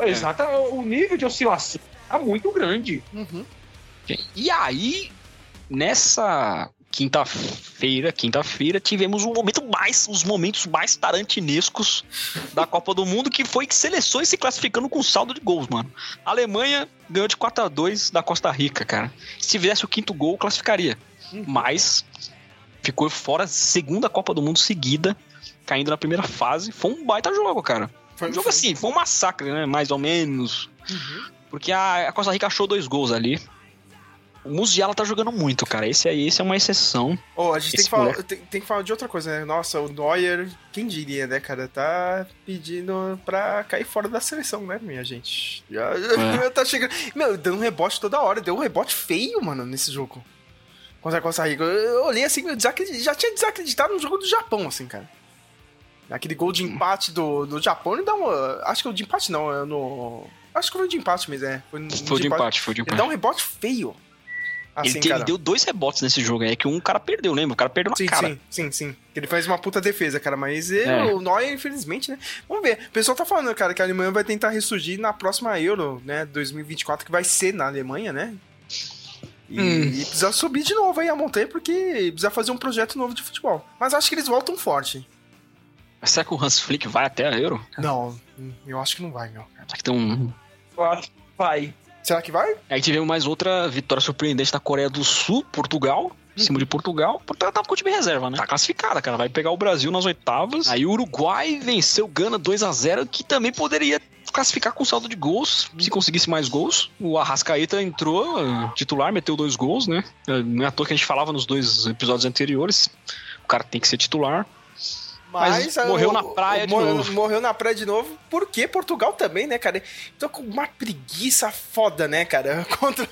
Exato, o nível de oscilação tá muito grande. Uhum. E aí, nessa quinta-feira, quinta-feira, tivemos um momento mais, os momentos mais tarantinescos da Copa do Mundo, que foi que seleções se classificando com saldo de gols, mano. A Alemanha ganhou de 4 a 2 da Costa Rica, cara. Se tivesse o quinto gol, classificaria. Mas ficou fora segunda Copa do Mundo seguida, caindo na primeira fase. Foi um baita jogo, cara. Foi um jogo assim, foi um massacre, né? Mais ou menos. Porque a, a Costa Rica achou dois gols ali. O Musiala tá jogando muito, cara. Esse aí, esse é uma exceção. Ó, a gente tem que, falar, tem, tem que falar de outra coisa, né? Nossa, o Neuer, quem diria, né, cara? Tá pedindo pra cair fora da seleção, né, minha gente? Já, já É. tá chegando. Meu, deu um rebote toda hora. Deu um rebote feio, mano, nesse jogo. Contra a Costa Rica. Eu olhei assim, eu já tinha desacreditado no jogo do Japão, assim, cara. Aquele gol de empate do, do Japão, ele dá uma. Acho que o de empate não, é no. Acho que foi de empate mesmo, é. Foi, no- Foi de empate, foi de Ele empate. dá um rebote feio. Assim, ele, te- ele deu dois rebotes nesse jogo aí, que um cara perdeu, lembra? O cara perdeu na Sim, cara. sim, sim, sim. Ele faz uma puta defesa, cara, mas eu- É. o Neuer, infelizmente, né? Vamos ver. O pessoal tá falando, cara, que a Alemanha vai tentar ressurgir na próxima Euro, né? 2024, que vai ser na Alemanha, né? E, Hum. e precisa subir de novo aí a montanha, porque precisa fazer um projeto novo de futebol. Mas acho que eles voltam forte. Mas será que o Hans Flick vai até a Euro? Não, eu acho que não vai, meu. Será que tem um. Eu acho que vai. Será que vai? Aí tivemos mais outra vitória surpreendente da Coreia do Sul, Portugal. Em cima de Portugal. Portugal tava com o time reserva, né? Tá classificada, cara. Vai pegar o Brasil nas oitavas. Aí o Uruguai venceu o Gana 2 a 0 que também poderia classificar com saldo de gols, se conseguisse mais gols. O Arrascaeta entrou, eh, titular, meteu dois gols, né? Eh, Não é à toa que a gente falava nos dois episódios anteriores. O cara tem que ser titular. Mas ah, morreu o- na praia de morreu, novo. Morreu na praia de novo, porque Portugal também, né, cara? Tô com uma preguiça foda, né, cara? Contra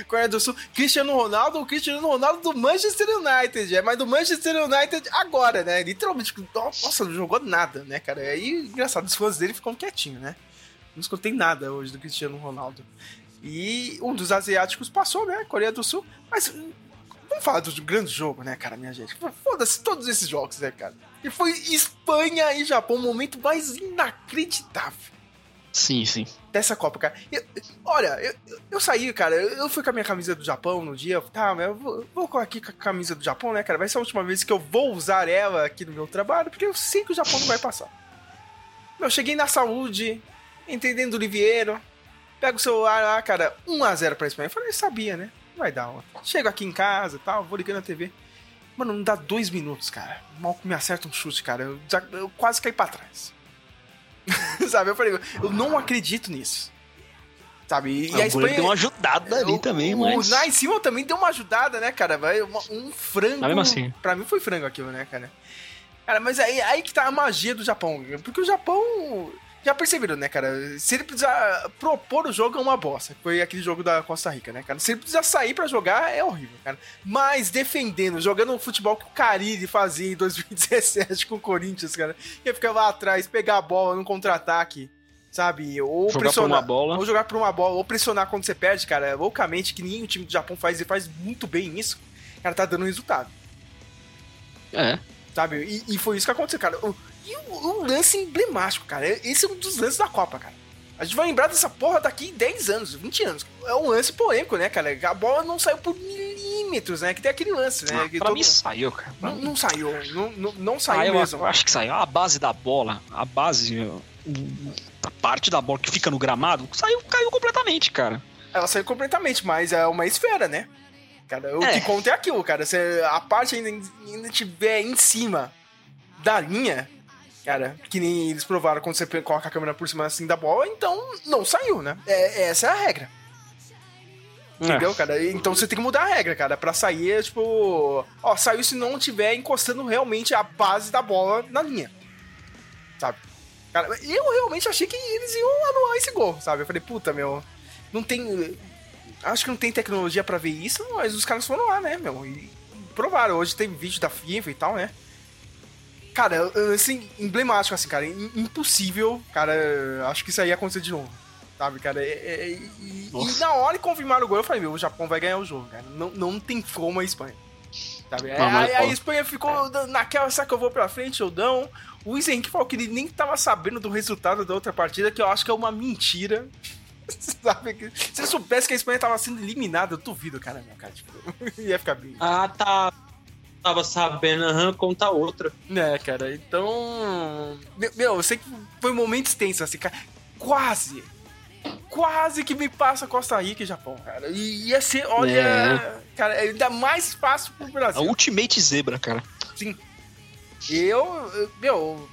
a Coreia do Sul. Cristiano Ronaldo, o Cristiano Ronaldo do Manchester United, é, mas do Manchester United agora, né? Literalmente, nossa, não jogou nada, né, cara? E aí, engraçado, os fãs dele ficam quietinhos, né? Não escutei nada hoje do Cristiano Ronaldo. E um dos asiáticos passou, né? Coreia do Sul. Mas vamos falar do grande jogo, né, cara, minha gente? Foda-se todos esses jogos, né, cara? E foi Espanha e Japão, o momento mais inacreditável Sim, sim. dessa Copa, cara. Eu- olha, eu, eu- eu saí, cara, eu, eu fui com a minha camisa do Japão no dia, eu, tá, mas eu vou, vou aqui com a camisa do Japão, né, cara? Vai ser a última vez que eu vou usar ela aqui no meu trabalho, porque eu sei que o Japão não vai passar. Meu, cheguei na saúde, entrei dentro do Oliveiro, pego o celular lá, cara, 1x0 pra Espanha. Eu falei, sabia, né? Vai dar, ó. Chego aqui em casa e tal, vou ligando a TV. Mano, não dá dois minutos, cara. Mal que me acerta um chute, cara. Eu, já- eu quase caí pra trás. Sabe? Eu falei, eu não acredito nisso. Sabe? E, o a Espanha. deu uma ajudada ali o, também, o, mas... O lá em cima também deu uma ajudada, né, cara? Vai, uma- um frango. Mas mesmo assim. Pra mim foi frango aquilo, né, cara? Cara, mas aí, aí que tá a magia do Japão. Porque o Japão. Já perceberam, né, cara? Se ele precisar propor o jogo, é uma bosta. Foi aquele jogo da Costa Rica, né, cara? Se ele precisar sair pra jogar, é horrível, cara. Mas defendendo, jogando o futebol que o Carille fazia em 2017 com o Corinthians, cara. Ia ficar lá atrás, pegar a bola no contra-ataque, sabe? Ou Jogar por pressionar. uma bola. Ou jogar por uma bola, ou pressionar quando você perde, cara. Loucamente, que nem o time do Japão faz, e faz muito bem isso. Cara, tá dando resultado. É. Sabe? E, e foi isso que aconteceu, cara. O- E um, um lance emblemático, cara. Esse é um dos lances da Copa, cara. A gente vai lembrar dessa porra daqui 10 anos, 20 anos. É um lance polêmico, né, cara? A bola não saiu por milímetros, né? Que tem aquele lance, né? Ah, que pra todo- mim saiu, cara. Não, não saiu, não, não, não saiu Ah, mesmo. eu acho que saiu. A base da bola, a base, a parte da bola que fica no gramado, saiu, caiu completamente, cara. Ela saiu completamente, mas é uma esfera, né? Cara, o É. que conta é aquilo, cara. Se a parte ainda, ainda tiver em cima da linha, cara, que nem eles provaram quando você coloca a câmera por cima assim da bola, então não saiu, né? É, essa é a regra. Entendeu, cara? Então você tem que mudar a regra, cara. Pra sair, é tipo. Ó, saiu se não tiver encostando realmente a base da bola na linha. Sabe? Cara, eu realmente achei que eles iam anular esse gol, sabe? Eu falei, puta, meu. Não tem. Acho que não tem tecnologia pra ver isso, mas os caras foram lá, né, meu? E provaram. Hoje tem vídeo da FIFA e tal, né? Cara, assim, emblemático, assim, cara. im- Impossível, cara. Acho que isso aí ia acontecer de novo. Sabe, cara? É- é- e, e Nossa. na hora que confirmaram o gol, eu falei, meu, o Japão vai ganhar o jogo, cara. Não, não tem como a Espanha. Sabe? Não, mas, ó. a Espanha ficou naquela, será que eu vou pra frente ou não? O Henrique falou que ele nem tava sabendo do resultado da outra partida, que eu acho que é uma mentira. Sabe? que- Se ele soubesse que a Espanha tava sendo eliminada, eu duvido, cara, meu, cara. Tipo, ia ficar bem. Ah, tá. Tava sabendo, aham, conta outra. Né, cara, então. Meu, meu, eu sei que foi um momento tenso, assim, cara. Quase. Quase que me passa Costa Rica e Japão, cara. E ia ser, olha. É. Cara, ainda mais fácil pro A Brasil. Ultimate Zebra, cara. Sim. Eu, eu- meu,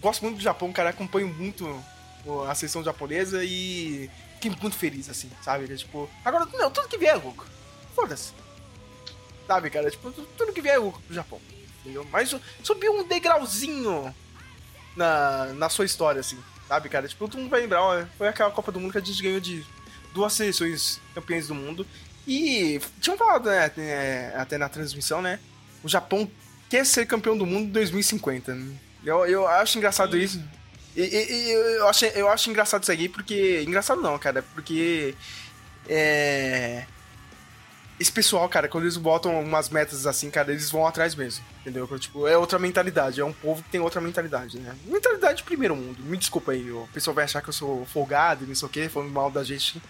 gosto muito do Japão, cara, acompanho muito a seleção japonesa e fiquei muito feliz, assim, sabe? Tipo, agora, meu, tudo que vier é lucro. Foda-se. Sabe, cara? Tipo, tu- tudo que vier é lucro pro Japão. Entendeu? Mas su- subiu um degrauzinho na, na sua história, assim, sabe, cara? Tipo, todo mundo vai lembrar, ó, foi aquela Copa do Mundo que a gente ganhou de duas seleções campeãs do mundo. E tinham falado, né, até na transmissão, né? O Japão quer ser campeão do mundo em 2050. né? Eu, eu acho engraçado isso. E, e- e eu, acho, eu acho engraçado isso aqui porque. Engraçado não, cara, porque. É. Esse pessoal, cara, quando eles botam umas metas assim, cara, eles vão atrás mesmo. Entendeu? Tipo, é outra mentalidade. É um povo que tem outra mentalidade, né? Mentalidade de primeiro mundo. Me desculpa aí, o pessoal vai achar que eu sou folgado e não sei o quê, falando mal da gente.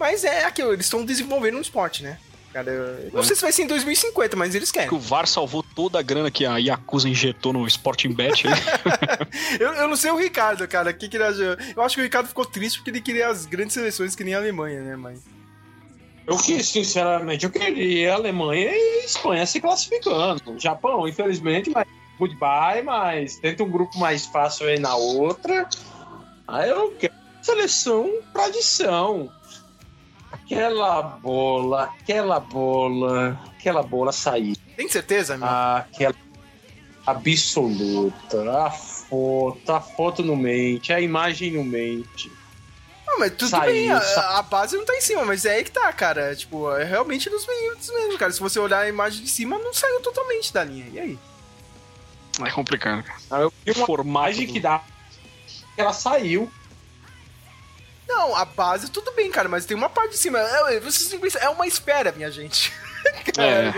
Mas é aquilo, eles estão desenvolvendo um esporte, né? Cara, eu não É. sei se vai ser em 2050, mas eles querem. Que o VAR salvou toda a grana que a Yakuza injetou no Sporting Bet. Eu, eu não sei o Ricardo, cara. O que que ele achou? Eu acho que o Ricardo ficou triste porque ele queria as grandes seleções que nem a Alemanha, né, mas. Eu que, sinceramente, eu queria Alemanha e Espanha se classificando. Japão, infelizmente, mas goodbye, mas tenta um grupo mais fácil aí na outra. Aí eu quero seleção tradição. Aquela bola, aquela bola, aquela bola sair. Tem certeza, meu? Aquela. absoluta. A foto, a foto não mente, a imagem não mente. Não, mas tudo Saiu, bem, a, a base não tá em cima, mas é aí que tá, cara. Tipo, é realmente nos minutos mesmo, cara. Se você olhar a imagem de cima, não saiu totalmente da linha. E aí? É complicado, cara. Ah, Eu vi uma que dá. Ela saiu. Não, a base tudo bem, cara, mas tem uma parte de cima. É, vocês têm que pensar, é uma espera, minha gente. É.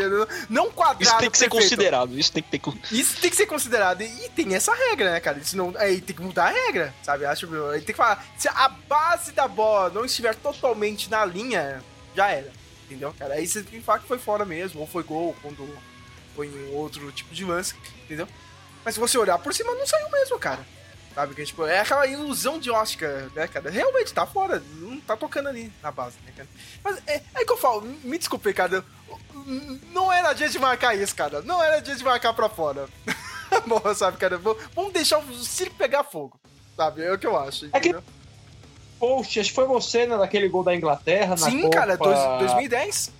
Não quadrado. Isso tem que ser perfeito. considerado. Isso tem que ter. Isso tem que ser considerado. E tem essa regra, né, cara? Senão, aí tem que mudar a regra, sabe? Acho tem que falar. Se a base da bola não estiver totalmente na linha, já era. Entendeu, cara? Aí você tem que falar que foi fora mesmo, ou foi gol, quando foi em outro tipo de lance, entendeu? Mas se você olhar por cima, não saiu mesmo, cara. Sabe? Que, tipo, é aquela ilusão de ótica, né, cara? Realmente tá fora, não tá tocando ali na base, né, cara? Mas é, é que eu falo, me desculpe, cara. Não era dia de marcar isso, cara. Não era dia de marcar pra fora. Bom, sabe, cara? Vamos deixar o circo pegar fogo. Sabe? É o que eu acho. É que-? Poxa, acho que foi você, né, daquele gol da Inglaterra na Sim, Copa. cara, dois- 2010.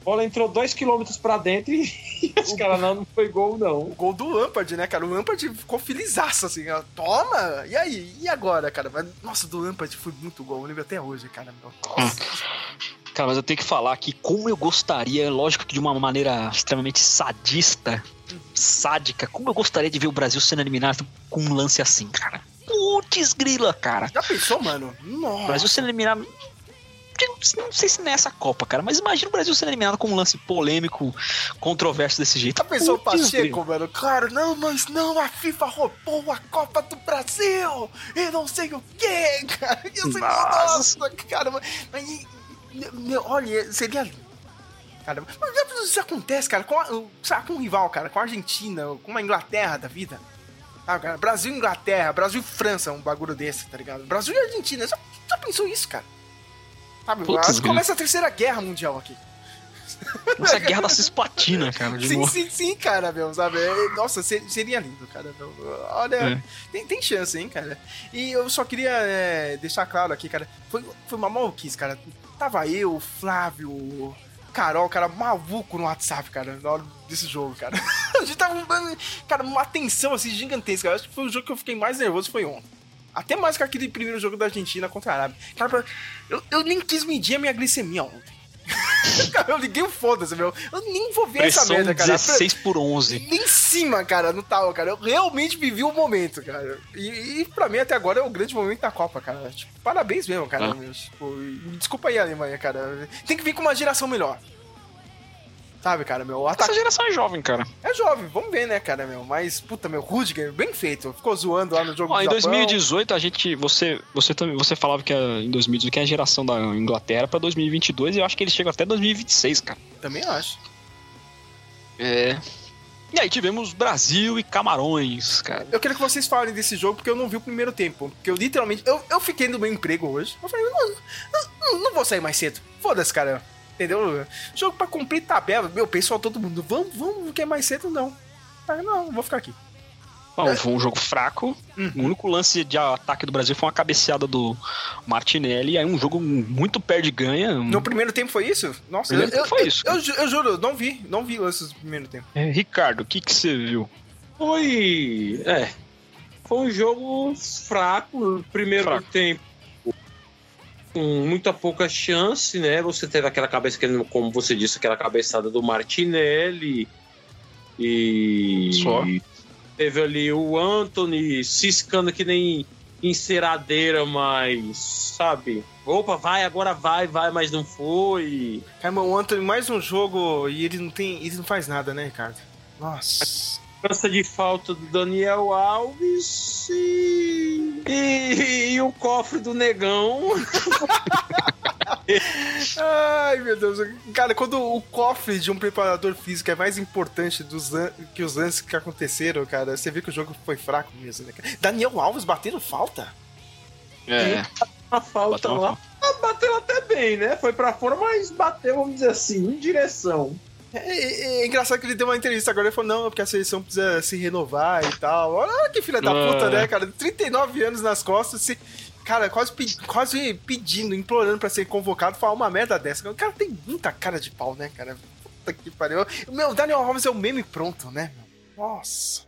A bola entrou dois quilômetros pra dentro e os caras, não, não foi gol, não. O gol do Lampard, né, cara? O Lampard ficou felizaço, assim. ó. Toma! E aí? E agora, cara? Nossa, do Lampard foi muito gol. Eu lembro até hoje, cara. Nossa. Cara, mas eu tenho que falar que como eu gostaria, lógico que de uma maneira extremamente sadista, sádica, como eu gostaria de ver o Brasil sendo eliminado com um lance assim, cara. Putz grila, cara. Já pensou, mano? O Nossa. Brasil sendo eliminado. Não sei se nessa Copa, cara, mas imagina o Brasil sendo eliminado com um lance polêmico, controverso desse jeito. Já pensou o Pacheco, mano? Cara, não, mas não, a FIFA roubou a Copa do Brasil e não sei o quê, cara. Nossa. nossa, cara, mas meu, olha, seria lindo. Cara, mas isso acontece, cara, com, a- sabe, com um rival, cara, com a Argentina, com a Inglaterra da vida. Sabe, cara? Brasil e Inglaterra, Brasil e França, um bagulho desse, tá ligado? Brasil e Argentina, já, já pensou isso, cara? Sabe, Putz, começa a terceira guerra mundial aqui. Essa guerra da cisplatina, cara, de Sim, novo. sim, sim, cara, meu, sabe? É, Nossa, se- seria lindo, cara. meu. Olha, É. tem, tem chance, hein, cara. E eu só queria é, deixar claro aqui, cara, foi, foi uma maluquice, cara. Tava eu, Flávio, Carol, cara, maluco no WhatsApp, cara, na hora desse jogo, cara. A gente tava, dando, cara, uma tensão, assim, gigantesca. Eu acho que foi o jogo que eu fiquei mais nervoso, foi ontem. Até mais que aquele primeiro jogo da Argentina contra a Arábia. Cara, eu, eu nem quis medir a minha glicemia ontem. cara, eu liguei o foda-se, meu. Eu nem vou ver essa Pressão merda, cara. 16 por 11. Nem em cima, cara, não tava, cara. Eu realmente vivi o momento, cara. E, e pra mim, até agora, é o grande momento da Copa, cara. Tipo, parabéns mesmo, cara. Ah. Tipo, desculpa aí, Alemanha, cara. Tem que vir com uma geração melhor. Sabe, cara, meu? O Essa ataque geração é jovem, cara. é jovem, vamos ver, né, cara, meu? Mas, puta, meu, Rudiger, bem feito. Ficou zoando lá no jogo Ó, do em Japão. 2018 a gente, você, você também, você falava que a- em 2018 que é a geração da Inglaterra pra 2022 e eu acho que eles chegam até 2026, cara. Também acho. É. E aí tivemos Brasil e Camarões, cara. Eu quero que vocês falem desse jogo porque eu não vi o primeiro tempo. Porque eu literalmente. Eu, eu fiquei no meu emprego hoje. Eu falei, não, não, não vou sair mais cedo. Foda-se, cara. Entendeu? Jogo pra cumprir tabela. Meu pessoal, todo mundo. Vamos, vamos, não quer mais cedo, não. Ah, não, vou ficar aqui. Bom, foi um jogo fraco. Uhum. O único lance de ataque do Brasil foi uma cabeceada do Martinelli. Aí um jogo muito perde-ganha. No primeiro tempo foi isso? Nossa, Primeiro tempo foi isso, Eu, eu juro, não vi. Não vi lances do primeiro tempo. É, Ricardo, o que que você viu? Foi. É. Foi um jogo fraco no primeiro Fraco. tempo. Com muita pouca chance, né? Você teve aquela cabeça, que, como você disse, aquela cabeçada do Martinelli. E. Só. Teve ali o Anthony ciscando que nem enceradeira, mas. Sabe? Opa, vai, agora vai, vai, mas não foi. Cara, o Anthony, mais um jogo e ele não tem. Ele não faz nada, né, Ricardo? Nossa. Cobrança de falta do Daniel Alves e, e, e o cofre do negão. Ai, meu Deus. Cara, quando o cofre de um preparador físico é mais importante dos que os lances que aconteceram, cara, você vê que o jogo foi fraco mesmo, né? Daniel Alves batendo falta? É. A falta Bateu uma lá. Ah, Bateu até bem, né? Foi pra fora, mas bateu, vamos dizer assim, em direção. É, é- é engraçado que ele deu uma entrevista agora e falou: não, é porque a seleção precisa se renovar e tal. Olha que filha da É. puta, né, cara? 39 anos nas costas, se. Cara, quase, quase pedindo, implorando pra ser convocado, falar uma merda dessa. O cara tem muita cara de pau, né, cara? Puta que pariu. Meu, Daniel Alves é o meme pronto, né? Nossa.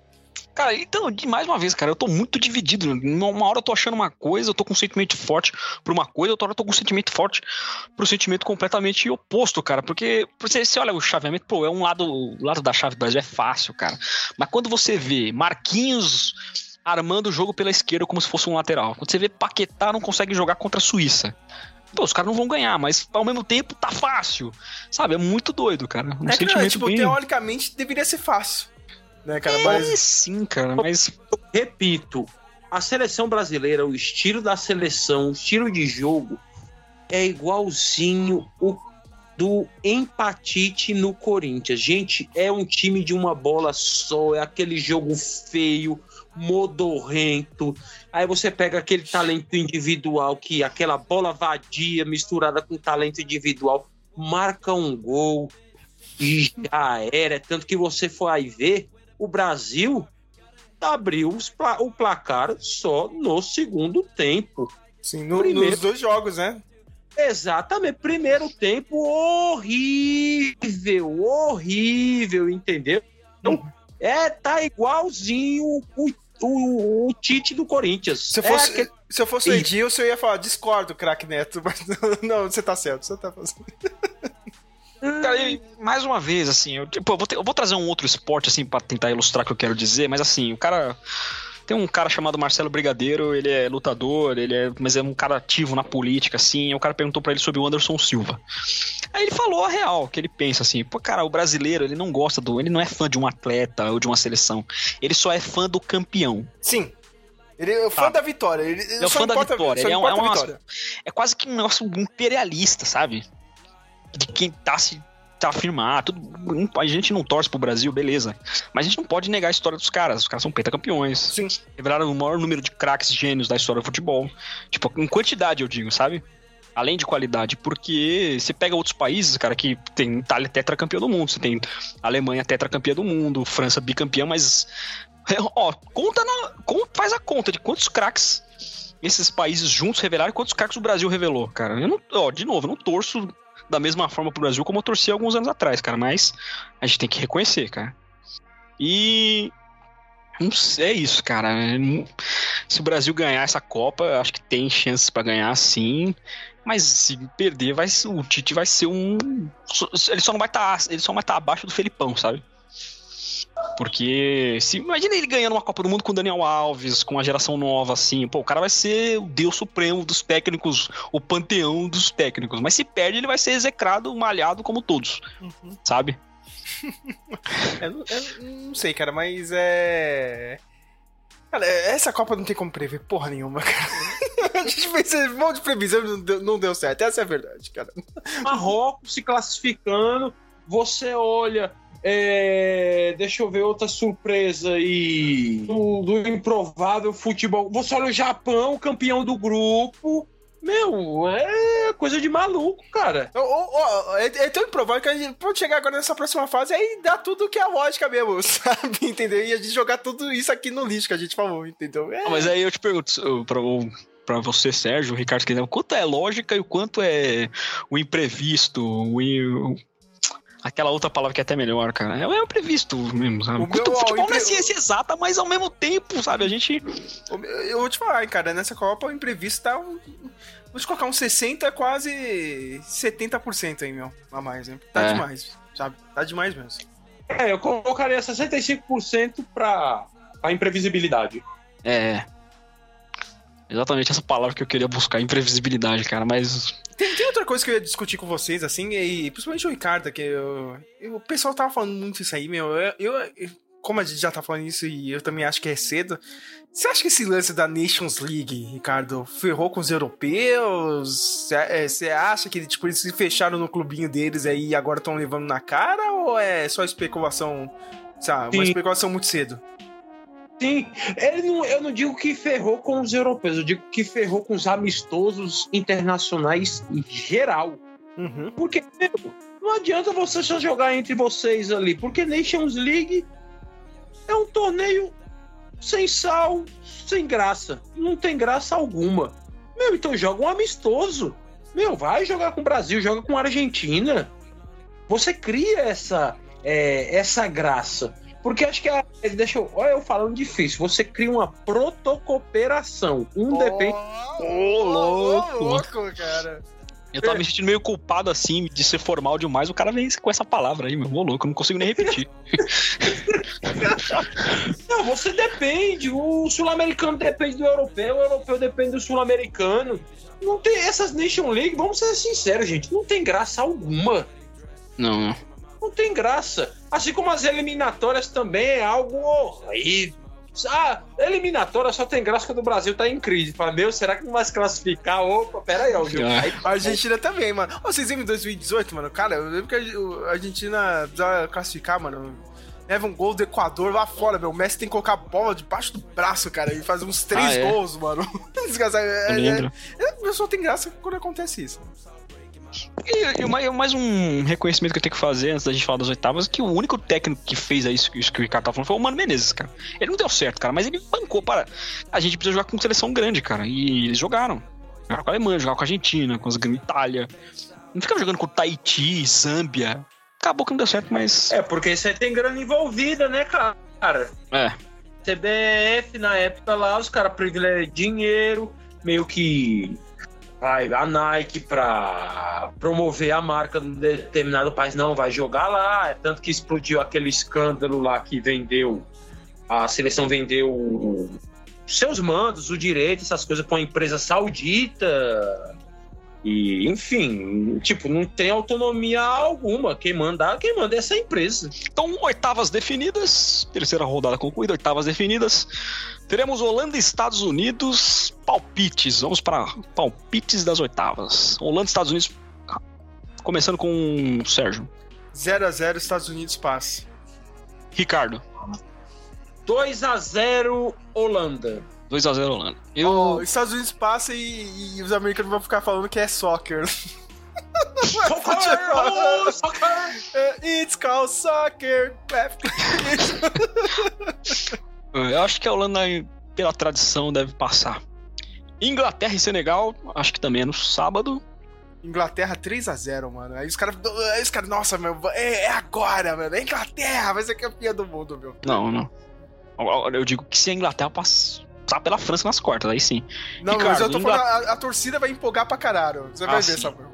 Cara, então, de mais uma vez, cara, eu tô muito dividido. Uma hora eu tô achando uma coisa, eu tô com um sentimento forte pra uma coisa, outra hora eu tô com um sentimento forte pro sentimento completamente oposto, cara. Porque você, você olha o chaveamento, pô, é um lado, o lado da chave do Brasil é fácil, cara. Mas quando você vê Marquinhos armando o jogo pela esquerda como se fosse um lateral, quando você vê Paquetá não consegue jogar contra a Suíça. Pô, os caras não vão ganhar, mas ao mesmo tempo tá fácil. Sabe? É muito doido, cara. Um é que, sentimento tipo, bem... teoricamente deveria ser fácil. Né, cara? É, Mas. sim, cara, mas Repito, a seleção brasileira, o estilo da seleção, o estilo de jogo é igualzinho o do empatite no Corinthians. Gente, é um time de uma bola só, é aquele jogo feio, modorrento. Aí você pega aquele talento individual que aquela bola vadia misturada com talento individual marca um gol e já era. Tanto que você foi aí ver, o Brasil abriu pla- o placar só no segundo tempo. Sim, no- Primeiro- nos dois jogos, né? Exatamente, primeiro tempo horrível, horrível, entendeu? Então, é, tá igualzinho o, o, o Tite do Corinthians. Se eu É fosse, aquele- se eu fosse o. Edilson, eu ia falar, discordo, craque Neto. Mas não, não, você tá certo, você tá fazendo. Cara, e mais uma vez, assim, eu, tipo, eu vou, ter- eu vou trazer um outro esporte, assim, pra tentar ilustrar o que eu quero dizer, mas assim, o cara. Tem um cara chamado Marcelo Brigadeiro, ele é lutador, ele é, mas é um cara ativo na política, assim. O cara perguntou pra ele sobre o Anderson Silva. Aí ele falou a real, que ele pensa assim, pô, cara, o brasileiro, ele não gosta do. Ele não é fã de um atleta ou de uma seleção. Ele só é fã do campeão. Sim. Ele é o fã Tá. da vitória. Ele, Ele é o fã da vitória. Ele é, um- é uma- é quase que um negócio imperialista, sabe? De quem tá se tá afirmar, tudo, a gente não torce pro Brasil, beleza. Mas a gente não pode negar a história dos caras. Os caras são pentacampeões. Sim. Revelaram o maior número de craques gênios da história do futebol. Tipo, em quantidade, eu digo, sabe? Além de qualidade, porque você pega outros países, cara, que tem Itália tetracampeã do mundo, você tem Alemanha tetracampeã do mundo, França bicampeã, mas ó, conta na, faz a conta de quantos craques esses países juntos revelaram e quantos craques o Brasil revelou, cara. Eu não, ó, de novo, eu não torço da mesma forma pro Brasil como eu torci alguns anos atrás, cara, mas a gente tem que reconhecer, cara. E não sei, é isso, cara. Se o Brasil ganhar essa Copa, acho que tem chances pra ganhar, sim. Mas se perder, vai o Tite vai ser um. Ele só não vai estar. ele só vai estar abaixo do Felipão, sabe? Porque se imagina ele ganhando uma Copa do Mundo com o Daniel Alves, com a geração nova assim, pô, o cara vai ser o deus supremo dos técnicos, o panteão dos técnicos. Mas se perde, ele vai ser execrado, malhado como todos, sabe? Eu, não- eu não sei, cara, mas é. Cara, essa Copa não tem como prever porra nenhuma, cara. A gente fez um monte de previsão e não deu, não deu certo. Essa é a verdade, cara. Marrocos se classificando, você olha. É, deixa eu ver outra surpresa aí do, do improvável futebol. Você olha o Japão, campeão do grupo. Meu, é coisa de maluco, cara. Ô, ô, é, é tão improvável que a gente pode chegar agora nessa próxima fase aí dá tudo que é lógica mesmo, sabe? Entendeu? E a gente jogar tudo isso aqui no lixo que a gente falou, entendeu? É, Ah, mas aí eu te pergunto, pra, pra você, Sérgio, o Ricardo, quanto é lógica e o quanto é o imprevisto, o, o- aquela outra palavra que é até melhor, cara. É o imprevisto mesmo, sabe? O meu, ó, futebol o não é impre- ciência exata, mas ao mesmo tempo, sabe? A gente. Eu vou te falar, hein, cara, nessa Copa o imprevisto tá. um- Vou te colocar uns 60, quase 70% aí, meu. A mais, né? Tá É. demais, sabe? Tá demais mesmo. É, eu colocaria 65% pra, pra imprevisibilidade. É. Exatamente essa palavra que eu queria buscar, imprevisibilidade, cara, mas. Tem, tem outra coisa que eu ia discutir com vocês, assim, e principalmente o Ricardo, que eu, eu- o pessoal tava falando muito isso aí, meu. Eu, eu- como a gente já tá falando isso e eu também acho que é cedo, você acha que esse lance da Nations League, Ricardo, ferrou com os europeus? Você é, acha que tipo, eles se fecharam no clubinho deles aí e agora estão levando na cara? Ou é só especulação, sabe? Uma especulação muito cedo? Sim, ele não, eu não digo que ferrou com os europeus, eu digo que ferrou com os amistosos internacionais em geral. Uhum. Porque meu, não adianta você só jogar entre vocês ali, porque Nations League é um torneio sem sal, sem graça. Não tem graça alguma. Meu, então joga um amistoso. Meu, vai jogar com o Brasil, joga com a Argentina. Você cria essa, é, essa graça. Porque acho que a, deixa eu, olha eu falando difícil. Você cria uma protocooperação. Um depende. Ô, louco. Ô, louco, cara. Eu tava me sentindo meio culpado assim de ser formal demais. O cara vem com essa palavra aí, meu. Ô, louco, eu não consigo nem repetir. Não, você depende. O sul-americano depende do europeu, o europeu depende do sul-americano. Não tem essas Nation League, vamos ser sinceros, gente. Não tem graça alguma. não, não. Não tem graça. Assim como as eliminatórias também é algo horrível. Ah, eliminatória só tem graça quando o Brasil tá em crise. Fala, meu, será que não vai se classificar? Opa, pera aí, ó. Ah. A Argentina também, mano. Ô, vocês lembram em 2018, mano? Cara, eu lembro que a a Argentina precisava classificar, mano. Leva um gol do Equador lá fora, meu. O Messi tem que colocar a bola debaixo do braço, cara, e fazer uns três Ah, é? gols, mano. Desgraçado. É, Eu é, é, é, só tem graça quando acontece isso. E, e mais, um reconhecimento que eu tenho que fazer antes da gente falar das oitavas, que o único técnico que fez isso, isso que o Ricardo tá falando foi o Mano Menezes, cara. Ele não deu certo, cara, mas ele bancou para. A gente precisa jogar com seleção grande, cara. E eles jogaram. Jogaram com a Alemanha, jogaram com a Argentina, com a Itália. Não ficava jogando com Tahiti, Zâmbia. Acabou que não deu certo, mas. É, porque você tem grana envolvida, né, cara? É. CBF, na época lá, os caras privilegiam dinheiro, meio que vai a Nike pra promover a marca de determinado país, não, vai jogar lá. É tanto que explodiu aquele escândalo lá que vendeu, a seleção vendeu seus mandos, o direito, essas coisas pra uma empresa saudita. E, enfim, tipo, não tem autonomia alguma. Quem manda, quem manda é essa empresa. Então, oitavas definidas. Terceira rodada concluída, oitavas definidas. Teremos Holanda e Estados Unidos. Palpites. Vamos para palpites das oitavas. Holanda e Estados Unidos. Começando com o Sérgio. 0x0 Estados Unidos passa. Ricardo. 2 a 0 Holanda. 2x0 Holanda. Eu. Ó, Estados Unidos passa e, e os americanos vão ficar falando que é soccer. Soccer! Oh, soccer! É, It's called soccer. Clap. Eu acho que a Holanda, pela tradição, deve passar. Inglaterra e Senegal, acho que também é no sábado. Inglaterra 3x0, mano. Aí os caras. Aí os caras, nossa, meu, é, é agora, mano. É Inglaterra, vai ser campeã do mundo, meu. Não, não. Eu digo que se a Inglaterra passar pela França nas quartas, aí sim. Não, Ricardo, mas eu tô falando, a, a torcida vai empolgar pra caralho. Você vai Ah, ver, sim. Samuel.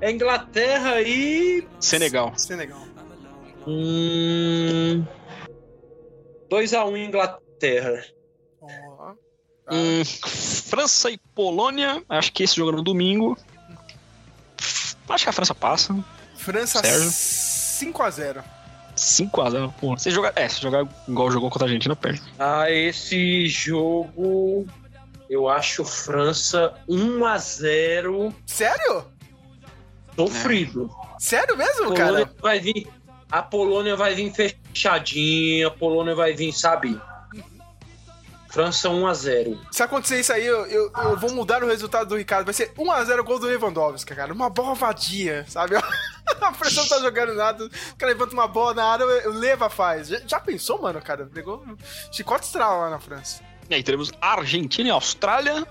É Inglaterra e. Senegal. Senegal. Hum. 2x1 Inglaterra. Tá. Hum, França e Polônia, acho que esse jogo é no domingo. Acho que a França passa. França Sérgio? 5x0. 5x0. Pô, se jogar, é, se jogar igual jogou contra a Argentina, perde. Ah, esse jogo. Eu acho França 1x0 Sério? sofrido. Sério mesmo, A Polônia cara? vai vir. A Polônia vai vir fechadinha, a Polônia vai vir, sabe? França 1x0. Se acontecer isso aí, eu, eu, eu vou mudar o resultado do Ricardo. Vai ser 1x0 gol do Lewandowski, cara. Uma bola vadia, sabe? A pressão não tá jogando nada. O cara levanta uma bola na área, o Leva faz. Já, já pensou, mano, cara? Pegou um chicote estrala lá na França. E aí teremos Argentina e Austrália,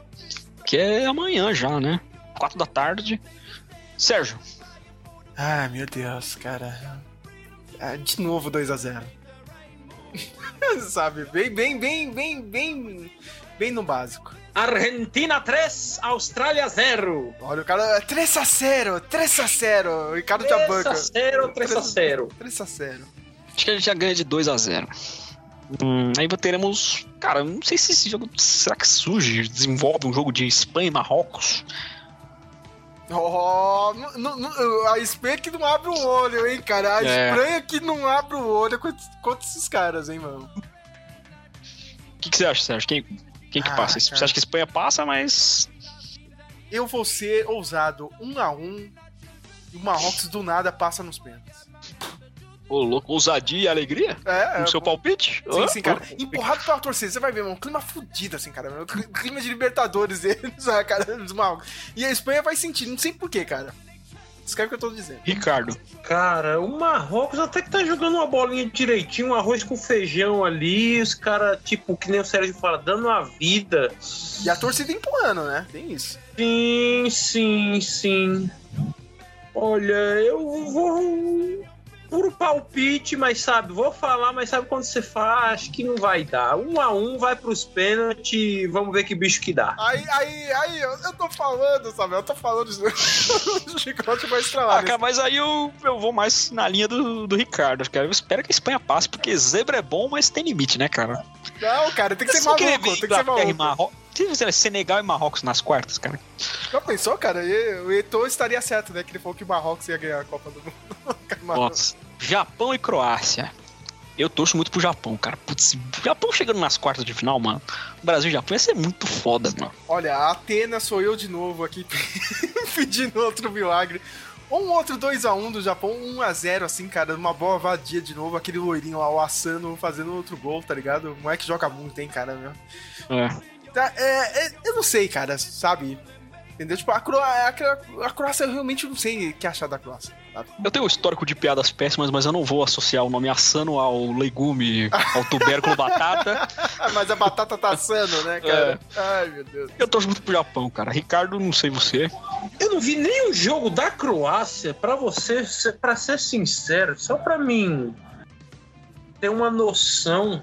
que é amanhã já, né? 4 da tarde. Sérgio, Ai, meu Deus, cara. Ah, de novo 2x0. sabe? Bem, bem, bem, bem, bem. Bem no básico. Argentina 3, Austrália 0. Olha, o cara. 3x0, 3x0. O Ricardo já banca. 3x0, 3x0. 3x0. acho que a gente já ganha de 2 a 0 Hum, aí teremos. Cara, eu não sei se esse jogo. Será que surge? Desenvolve um jogo de Espanha e Marrocos? Oh, a Espanha que não abre o olho, hein, cara? A É. Espanha que não abre o olho contra, contra esses caras, hein, mano? O que, que você acha, Sérgio? Quem, quem que Ah, passa? Você cara. acha que a Espanha passa, mas. Eu vou ser ousado, 1x1. E o Marrocos do nada passa nos pênaltis. Ô, louco, ousadia e alegria? É, No é, seu palpite? Sim, Hã? sim, cara. Empurrado pela torcida, você vai ver, mano. Um clima fudido, assim, cara. Um clima de Libertadores deles, né, cara, dos. E a Espanha vai sentir, não sei porquê, cara. Escreve o que eu tô dizendo. Ricardo. Cara, o Marrocos até que tá jogando uma bolinha direitinho, um arroz com feijão ali, os caras, tipo, que nem o Sérgio fala, dando a vida. E a torcida empurrando, né? Tem isso. Sim, sim, sim. Olha, eu vou. Puro palpite, mas sabe, vou falar, mas sabe quando você fala, acho que não vai dar. Um a um, vai pros pênaltis, vamos ver que bicho que dá. Aí, aí, aí, eu, eu tô falando, sabe? Eu tô falando de. chicote vai estralar. Ah, cara, mas aí eu, eu vou mais na linha do, do Ricardo, cara. Eu espero que a Espanha passe, porque zebra é bom, mas tem limite, né, cara? Não, cara, tem que ser não queria maluco, ver tem que ser e maluco. Senegal e Marrocos nas quartas, cara. Já pensou, cara? E- O Eto'o estaria certo, né? Que ele falou que o Marrocos ia ganhar a Copa do Mundo. Nossa. Japão e Croácia. Eu torço muito pro Japão, cara. Putz, Japão chegando nas quartas de final, mano. Brasil e Japão ia ser muito foda, mano. Olha, a Atena sou eu de novo aqui pedindo outro milagre. Ou um outro 2x1 do Japão, 1x0, assim, cara, uma boa vadia de novo, aquele loirinho lá, o Asano, fazendo outro gol, tá ligado? O moleque joga muito, hein, cara, meu. É. Tá, é, é, eu não sei, cara, sabe? Entendeu? Tipo, a, Cro a, a, a Croácia eu realmente não sei o que achar da Croácia. Eu tenho um histórico de piadas péssimas, mas eu não vou associar o nome assano ao legume, ao tubérculo batata. Mas a batata tá assando, né, cara? Ai, meu Deus. Eu torço muito pro Japão, cara. Ricardo, não sei você. Eu não vi nem o jogo da Croácia, pra você, para ser sincero, só pra mim ter uma noção.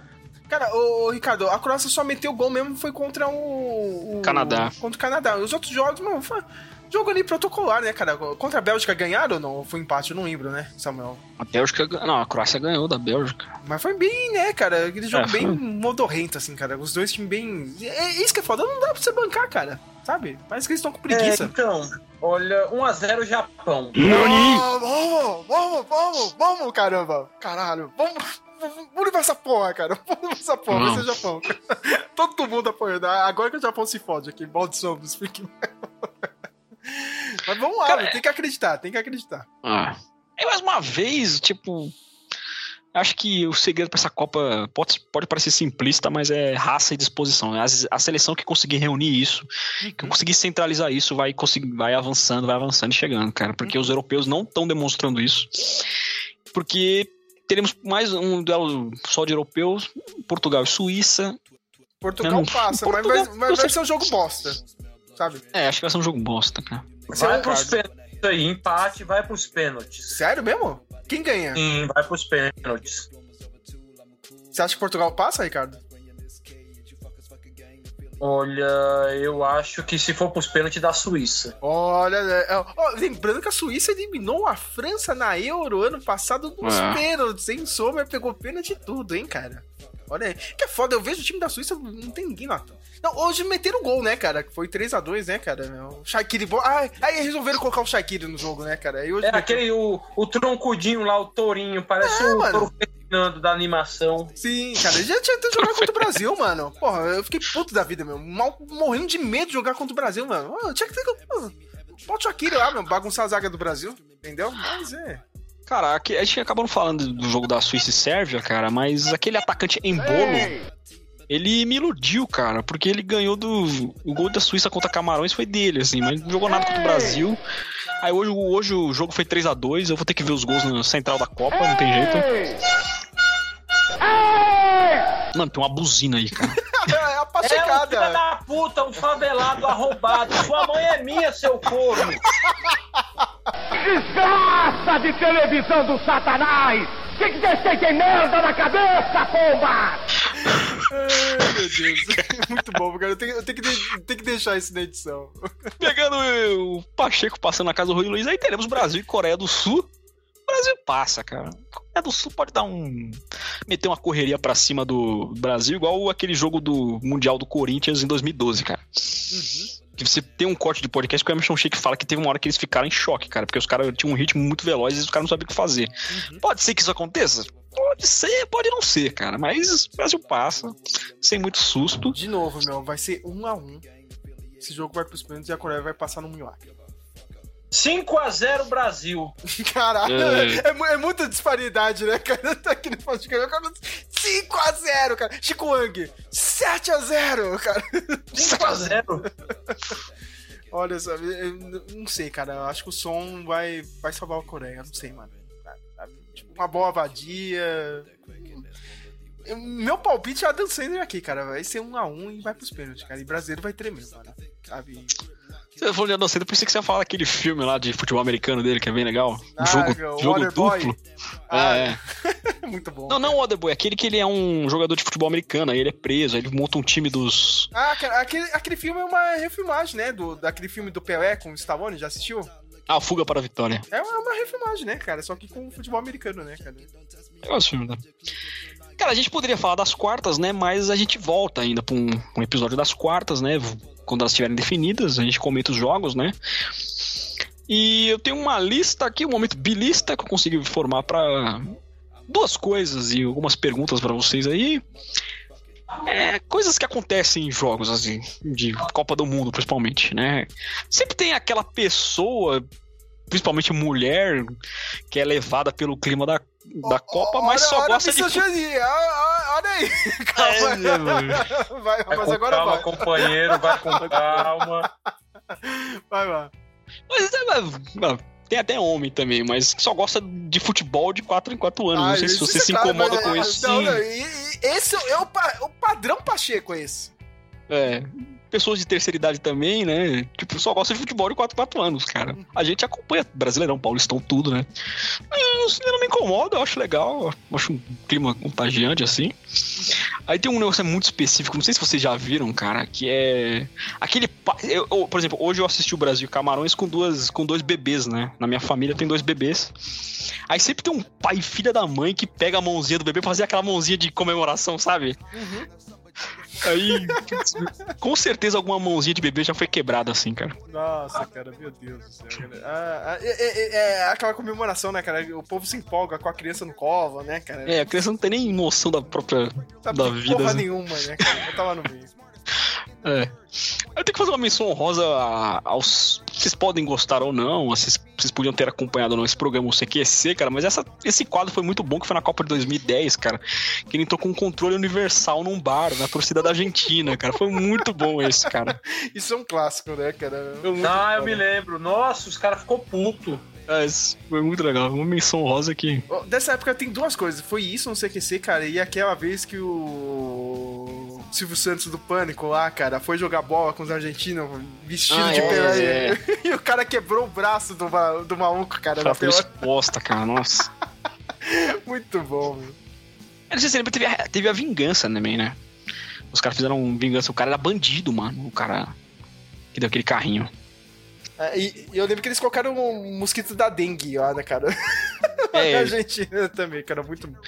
Cara, ô, ô, Ricardo, a Croácia só meteu gol mesmo foi contra o, o- Canadá. Contra o Canadá. Os outros jogos, mano, foi jogo ali protocolar, né, cara? Contra a Bélgica ganharam ou não? Foi empate, eu não lembro, né, Samuel? A Bélgica. Não, a Croácia ganhou da Bélgica. Mas foi bem, né, cara? Aquele jogo É, bem foi. modorrento, assim, cara. Os dois times bem. É isso que é foda, não dá pra você bancar, cara. Sabe? Parece que eles estão com É, preguiça. então, olha, 1x0 Japão. Vamos, vamos, vamos, vamos, vamos, caramba. Caralho, vamos. Vamos levar essa porra, cara. Vamos levar essa porra, vai ser. Japão. Todo mundo apoiando. Agora que o Japão se fode aqui, maldição dos freak. Mas vamos lá, Cara, tem que acreditar, tem que acreditar. Ah. E mais uma vez, tipo. Acho que o segredo pra essa Copa pode, pode parecer simplista, mas é raça e disposição. A, a seleção que conseguir reunir isso, que conseguir centralizar isso, vai conseguir, vai avançando, vai avançando e chegando, cara. Porque os europeus não estão demonstrando isso. Porque teremos mais um duelo só de europeus, Portugal e Suíça. Portugal Não, passa, Portugal- mas, vai, mas vai ser um jogo bosta. Sabe? É, acho que vai ser um jogo bosta, cara. Vai um pros pênaltis aí, empate, vai pros pênaltis. Sério mesmo? Quem ganha? Sim, vai pros pênaltis. Você acha que Portugal passa, Ricardo? Olha, eu acho que se for pros pênaltis da Suíça. Olha, é, ó, lembrando que a Suíça eliminou a França na Euro ano passado nos É. pênaltis, hein? Sommer pegou pênalti e tudo, hein, cara? Olha aí. Que é foda, eu vejo o time da Suíça, não tem ninguém lá. Não, hoje meteram gol, né, cara? Foi 3x2, né, cara? O Shaqiri... bo- Ah, aí resolveram colocar o Shaqiri no jogo, né, cara? É meteu- aquele, o, o troncudinho lá, o tourinho, parece É, o mano. touro Ferdinando da animação. Sim, cara, ele já tinha que jogar contra o Brasil, mano. Porra, eu fiquei puto da vida, meu. Mal morrendo de medo de jogar contra o Brasil, mano. Tinha que ter. Bota o Shaqiri lá, meu, bagunçar a zaga do Brasil. Entendeu? Mas é. Cara, aqui- a gente acabou não falando do jogo da Suíça e Sérvia, cara, mas aquele atacante em bolo, ele me iludiu, cara, porque ele ganhou do. O gol da Suíça contra Camarões foi dele, assim, mas não jogou nada contra o Brasil. Aí hoje, hoje o jogo foi 3 a 2 eu vou ter que ver os gols na central da Copa, não tem jeito. Mano, tem uma buzina aí, cara. É a É um filho pachecada. da puta, um favelado arrombado. Sua mãe é minha, seu corno. Desgraça de televisão do satanás! O que, que vocês têm de merda na cabeça, pomba? Ai, meu Deus. Muito bom, cara. Eu tenho, eu tenho que, de- tenho que deixar isso na edição. Pegando o Pacheco passando na casa do Rui Luiz, aí teremos Brasil e Coreia do Sul. O Brasil passa, cara. Coreia do Sul pode dar um. meter uma correria pra cima do Brasil, igual aquele jogo do Mundial do Corinthians em 2012, cara. Que você tem um corte de podcast que o Emerson Sheik fala que teve uma hora que eles ficaram em choque, cara, porque os caras tinham um ritmo muito veloz e os caras não sabiam o que fazer. Pode ser que isso aconteça? Pode ser, pode não ser, cara. Mas o Brasil passa, sem muito susto. De novo, meu, vai ser um a um. Esse jogo vai pros pênaltis e a Coreia vai passar no milagre. 5x0 Brasil. Caralho, É. é, é muita disparidade, né, cara? Tá aqui no podcast. 5x0, cara. Chico Wang, 7x0, cara. 5x0. Olha, sabe, eu não sei, cara. Eu acho que o som vai, vai salvar a Coreia. Não sei, mano. Tipo, uma boa vadia. Meu palpite é Adam Sandler aqui, cara. Vai ser um a um e vai pros pênaltis, cara. E brasileiro vai tremer, mano. Sabe? Falou de Adam Sandler, pensei que você ia falar daquele filme lá de futebol americano dele, que é bem legal. Ah, jogo o jogo duplo. Ah, É, é. Muito bom. Não, não o Waterboy, aquele que ele é um jogador de futebol americano, aí ele é preso, aí ele monta um time dos. Ah, cara, aquele, aquele filme é uma refilmagem, né? Do, daquele filme do Pelé com o Stallone, já assistiu? Ah, Fuga para a Vitória. É uma, uma refilmagem, né, cara? Só que com futebol americano, né, cara? Eu gosto filme, né? Cara, a gente poderia falar das quartas, né? Mas a gente volta ainda pra um, um episódio das quartas, né? Quando elas estiverem definidas, a gente comenta os jogos, né? E eu tenho uma lista aqui, um momento bilista que eu consegui formar pra duas coisas e algumas perguntas pra vocês aí. É, coisas que acontecem em jogos, assim, de Copa do Mundo, principalmente, né? Sempre tem aquela pessoa, principalmente mulher, que é levada pelo clima da, da Copa, mas Olha- só olha gosta a de olha- olha- Olha aí. É, né? Vai, Vai mas com agora calma, vai. companheiro, vai com calma. Vai, vai. Mas, é, mas, mas tem até homem também, mas só gosta de futebol de 4 em 4 anos. Ah, não sei se você é se claro, incomoda mas, com é, isso. Não, não, e- e esse é o, pa- o padrão Pacheco, é esse. É. Pessoas de terceira idade também, né? Tipo, só gosta de futebol de 4 em 4 anos, cara. A gente acompanha Brasileirão, Paulistão, tudo, né? Mas Eu não me incomoda, eu acho legal. Eu acho um clima contagiante, assim. Aí tem um negócio muito específico, não sei se vocês já viram, cara, que é. Aquele. eu- eu, por exemplo, hoje eu assisti o Brasil Camarões com, duas, com dois bebês, né? Na minha família tem dois bebês. Aí sempre tem um pai filha da mãe que pega a mãozinha do bebê pra fazer aquela mãozinha de comemoração, sabe? Aí, com certeza alguma mãozinha de bebê já foi quebrada assim, cara. Nossa, cara, meu Deus do céu. Ah, ah, é, é- é aquela comemoração, né, cara? O povo se empolga com a criança no colo, né, cara? É, a criança não tem nem noção da própria. Sabe da vida, porra assim. nenhuma, né, cara? Eu tava no meio. É. Eu tenho que fazer uma menção honrosa a- aos. Vocês podem gostar ou não, vocês, vocês podiam ter acompanhado ou não esse programa, o CQC, cara, mas essa, esse quadro foi muito bom, que foi na Copa de 2010, cara. Que ele entrou com um controle universal num bar, na torcida da Argentina, cara. Foi muito bom esse, cara. Isso é um clássico, né, cara? Ah, eu me lembro. Nossa, os caras ficou puto. É, isso foi muito legal. Uma menção honrosa aqui. Dessa época tem duas coisas. Foi isso no CQC, cara, e aquela vez que o Silvio Santos do Pânico lá, cara, foi jogar bola com os argentinos vestido Ah, de é, é. E o cara quebrou o braço do, do maluco, cara, Ela foi exposta, cara. Nossa. Muito bom, meu. Eu não sei se lembra, teve a, teve a vingança também, né? Os caras fizeram vingança. O cara era bandido, mano. O cara que deu aquele carrinho. É, e, e eu lembro que eles colocaram um mosquito da dengue lá, né, cara? É. Na Argentina também, cara, muito bom.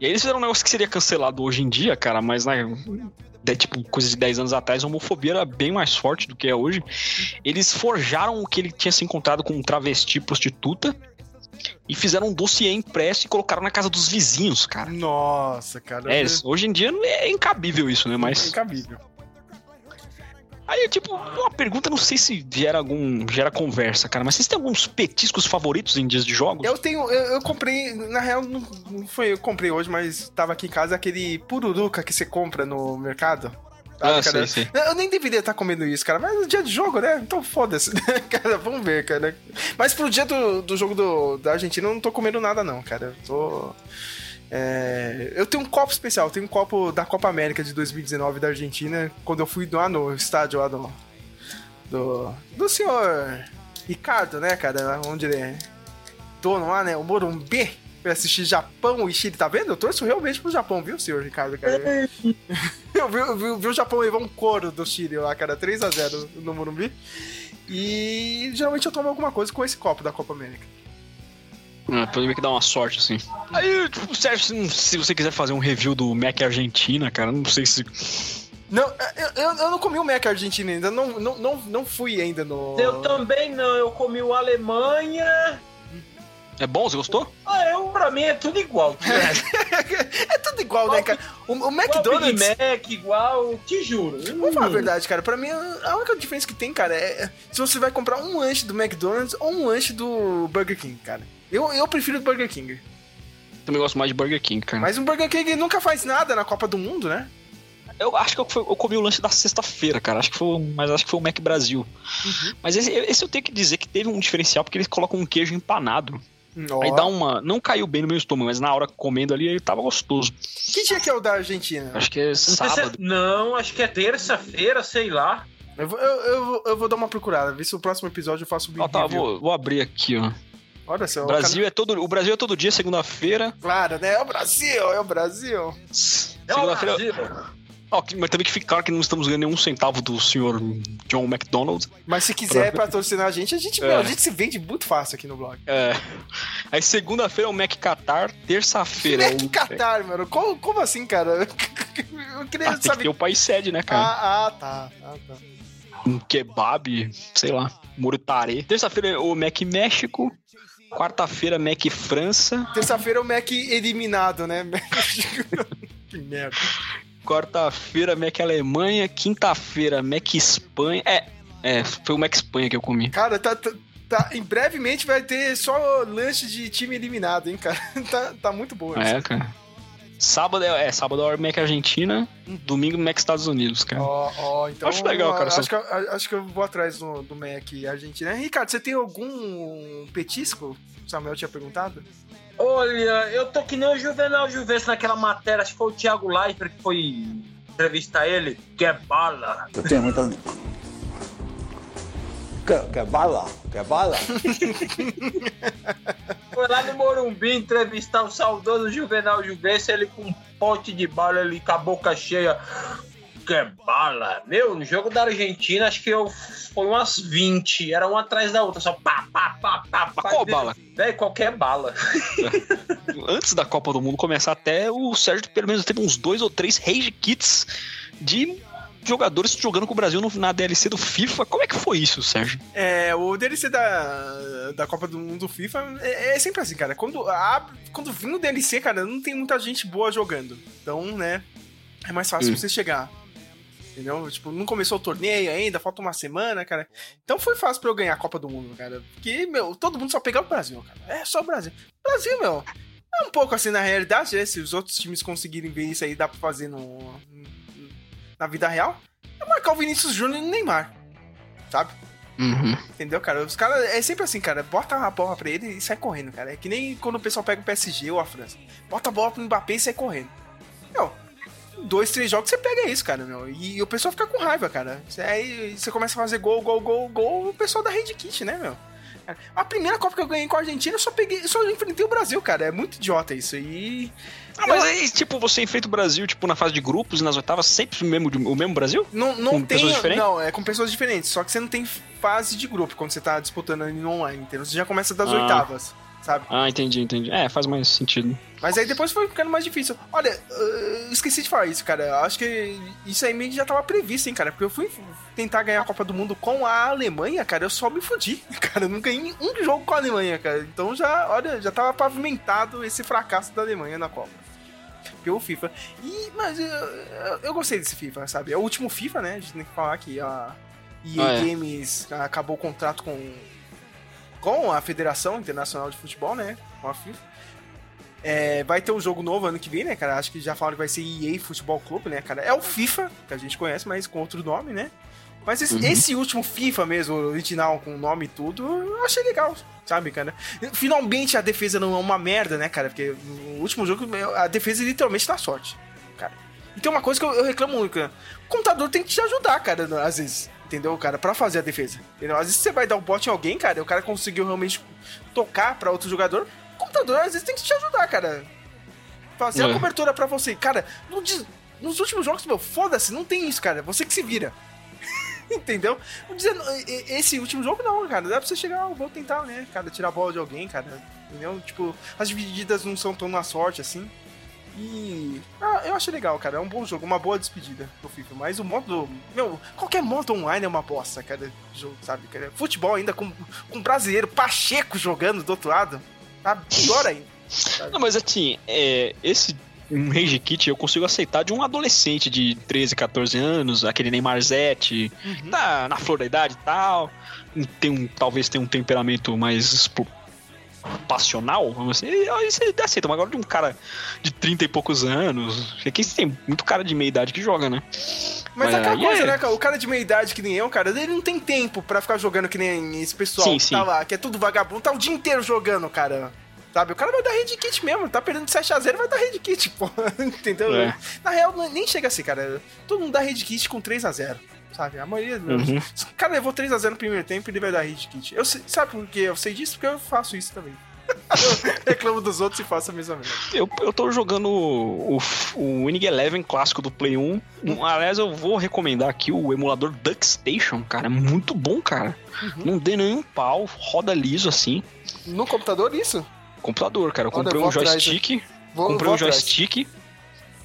E aí eles fizeram um negócio que seria cancelado hoje em dia, cara, mas né, de, tipo, coisa de 10 anos atrás, a homofobia era bem mais forte do que é hoje. Eles forjaram o que ele tinha se encontrado com um travesti prostituta e fizeram um dossiê impresso e colocaram na casa dos vizinhos, cara. Nossa, cara. É, hoje em dia é incabível isso, né? é Mas. incabível. Aí, tipo, uma pergunta, não sei se gera algum. gera conversa, cara, mas vocês têm alguns petiscos favoritos em dias de jogos? Eu tenho, eu, eu comprei, na real, não, não foi eu comprei hoje, mas tava aqui em casa aquele pururuca que você compra no mercado. Ah, cara? sei. Eu nem deveria estar comendo isso, cara, mas é dia de jogo, né? Então foda-se, cara, vamos ver, cara. Mas pro dia do, do jogo do, da Argentina eu não tô comendo nada, não, cara. Eu tô. É, eu tenho um copo especial, eu tenho um copo da Copa América de 2019 da Argentina, quando eu fui lá no estádio lá do. Do, do senhor Ricardo, né, cara? Onde ele é dono lá, né? O Morumbi. Pra assistir Japão e Chile, tá vendo? Eu torço realmente pro Japão, viu, senhor Ricardo, cara? eu vi, eu vi, eu vi o Japão levar um couro do Chile lá, cara, 3x0 no Morumbi. E geralmente eu tomo alguma coisa com esse copo da Copa América. Ah, pode ver que dá uma sorte, assim. Aí, tipo, Sérgio, se, se você quiser fazer um review do Mac Argentina, cara, não sei se. Não, eu, eu, eu não comi o Mac argentino ainda, não, não, não, não fui ainda no. Eu também não, eu comi o Alemanha. É bom? Você gostou? Ah, eu, pra mim é tudo igual. é tudo igual, né, cara? O, o Igual McDonald's. Big Mac, igual, te juro. Vamos falar a Hum. verdade, cara. Pra mim, a única diferença que tem, cara, é se você vai comprar um lanche do McDonald's ou um lanche do Burger King, cara. Eu, eu prefiro o Burger King. Também gosto mais de Burger King, cara. Mas o Burger King nunca faz nada na Copa do Mundo, né? Eu acho que eu, fui- eu comi o lanche da sexta-feira, cara. Acho que foi, mas acho que foi o Mac Brasil. Mas esse, esse eu tenho que dizer que teve um diferencial porque eles colocam um queijo empanado. Ó. Aí dá uma. Não caiu bem no meu estômago, mas na hora comendo ali ele tava gostoso. Que dia que é o da Argentina? Acho que é é- sábado. não, acho que é terça-feira, sei lá. Eu vou, eu, eu vou- eu vou dar uma procurada, ver se o próximo episódio eu faço o Ó, tá, vou, vou abrir aqui, ó. Olha só. O Brasil é todo, o Brasil é todo dia, segunda-feira. cara- Claro, né? É o Brasil, é o Brasil. É o Segunda-feira. Brasil. Que- mas também que fica claro que não estamos ganhando nenhum centavo do senhor John McDonald. Mas se quiser patrocinar a gente, a gente, É. meu, a gente se vende muito fácil aqui no blog. É. Aí segunda-feira é o Mac Qatar, terça-feira é o. Qatar, mano. Como, como assim, cara? Eu queria Ah, tem que saber. ter o país sede, né, cara? Ah, ah, tá. Ah, tá. Um kebab, sei lá, tarê. Terça-feira é o Mac México. Quarta-feira, Mac França. Terça-feira o Mac eliminado, né? que merda. Quarta-feira, Mac Alemanha. Quinta-feira, Mac Espanha. É, é, foi o Mac Espanha que eu comi. Cara, tá, tá, tá- em brevemente vai ter só lanche de time eliminado, hein, cara? Tá, tá muito bom isso. É, cara. Sábado é, é sábado é o Mac Argentina. Domingo, Mac Estados Unidos, cara. Ó, ó, então. Acho legal, cara, Acho que, eu- acho que eu vou atrás do, do Mac Argentina. Ricardo, você tem algum petisco? O Samuel tinha perguntado? Olha, eu tô que nem o Juvenal Juvencio naquela matéria, acho que foi o Thiago Leifert que foi entrevistar ele, que é bala. Eu tenho muita. Quer, quer bala? Quer bala? Foi lá no Morumbi entrevistar o saudoso Juvenal Juvencio, ele com um pote de bala ali com a boca cheia. Que é bala. Meu, no jogo da Argentina, acho que eu foi umas 20, era uma atrás da outra, só pá, pá, pá, pá, pá. qual bala? Véi, qualquer bala. Antes da Copa do Mundo começar, até o Sérgio pelo menos teve uns dois ou três rage kits de jogadores jogando com o Brasil no- na DLC do FIFA. Como é que foi isso, Sérgio? É, o DLC da, da Copa do Mundo FIFA é, é sempre assim, cara. Quando, abre- quando vem o DLC, cara, não tem muita gente boa jogando. Então, né, é mais fácil Hum. você chegar. Entendeu? Tipo, não começou o torneio ainda, falta uma semana, cara. Então foi fácil pra eu ganhar a Copa do Mundo, cara. Porque, meu, todo mundo só pegava o Brasil, cara. É só o Brasil. Brasil, meu, é um pouco assim na realidade, né? Se os outros times conseguirem ver isso aí, dá pra fazer no, na vida real. É marcar o Vinícius Júnior e o Neymar. Sabe? Uhum. Entendeu, cara? Os caras é sempre assim, cara. Bota a bola pra ele e sai correndo, cara. É que nem quando o pessoal pega o PSG ou a França. Bota a bola pro Mbappé e sai correndo. Meu, dois, três jogos você pega isso, cara, meu. E o pessoal fica com raiva, cara. Aí você começa a fazer gol, gol, gol, gol, o pessoal dá hand kit, né, meu? A primeira Copa que eu ganhei com a Argentina, eu só peguei, eu só enfrentei o Brasil, cara. É muito idiota isso. E. Ah, mas aí, tipo, você enfrenta o Brasil, tipo, na fase de grupos e nas oitavas, sempre o mesmo, o mesmo Brasil? Não, não Com tem. pessoas diferentes? Não, é com pessoas diferentes. Só que você não tem fase de grupo quando você tá disputando ali no online, entendeu? Você já começa das Ah. oitavas, sabe? Ah, entendi, entendi. É, faz mais sentido. Mas aí depois foi ficando mais difícil. Olha, eu esqueci de falar isso, cara. Eu Acho que isso aí meio que já tava previsto, hein, cara. Porque eu fui tentar ganhar a Copa do Mundo com a Alemanha, cara. Eu só me fudi. Cara, eu não ganhei um jogo com a Alemanha, cara. Então já, olha, já tava pavimentado esse fracasso da Alemanha na Copa. Pelo FIFA. E, mas eu, eu, eu gostei desse FIFA, sabe? É o último FIFA, né? A gente tem que falar que a EA Ah, é. Games acabou o contrato com, com a Federação Internacional de Futebol, né? Com a FIFA. É, vai ter um jogo novo ano que vem, né, cara? Acho que já falaram que vai ser EA Futebol Clube, né, cara? É o FIFA, que a gente conhece, mas com outro nome, né? Mas esse, Uhum. esse último FIFA mesmo, original, com nome e tudo, eu achei legal, sabe, cara? Finalmente a defesa não é uma merda, né, cara? Porque no último jogo a defesa literalmente dá sorte, cara. E tem uma coisa que eu, eu reclamo muito, cara. O computador tem que te ajudar, cara, às vezes. Entendeu, cara? Pra fazer a defesa. Entendeu? Às vezes você vai dar um bote em alguém, cara, e o cara conseguiu realmente tocar pra outro jogador. O computador às vezes tem que te ajudar, cara. Fazer a É. cobertura pra você. Cara, nos últimos jogos, meu, foda-se, não tem isso, cara. Você que se vira. Entendeu? Esse último jogo não, cara. Dá pra você chegar, ah, vou tentar, né, cara, tirar a bola de alguém, cara. Entendeu? Tipo, as divididas não são tão na sorte assim. E. Ah, eu achei legal, cara. É um bom jogo, uma boa despedida pro FIFA. Mas o modo. Meu, qualquer modo online é uma bosta, cara. Jogo, sabe, cara? Futebol ainda com, com brasileiro, Pacheco jogando do outro lado. Tá pior ainda. Não, mas assim, é, esse um Rage Kit eu consigo aceitar de um adolescente de 13, 14 anos, aquele Neymar Zete, tá na flor da idade e tal, tem um, talvez tenha um temperamento mais passional, vamos assim, aí você aceita, mas agora de um cara de 30 e poucos anos, aqui tem muito cara de meia idade que joga, né? Mas Mas é aquela aí coisa, é- né, cara? O cara de meia idade que nem eu, cara, ele não tem tempo pra ficar jogando que nem esse pessoal Sim, que sim. tá lá, que é tudo vagabundo, tá o dia inteiro jogando, cara. Sabe? O cara vai dar red kit mesmo, tá perdendo 7x0, vai dar red kit, pô. Entendeu? É. Na real, nem chega assim, cara. Todo mundo dá red kit com 3x0. Sabe? A maioria. Uhum. Se o cara levou 3x0 no primeiro tempo, ele vai dar red kit. Eu sei- sabe por quê? Eu sei disso porque eu faço isso também. eu reclamo dos outros e faço a mesma merda. Eu, eu tô jogando o, o Winning Eleven clássico do Play 1. Um, Aliás, eu vou recomendar aqui o emulador DuckStation, cara. É muito bom, cara. Não dê nenhum pau, roda liso assim. No computador, isso? Computador, cara. Eu Olha, comprei eu um atrás, joystick. Vou, comprei vou um joystick.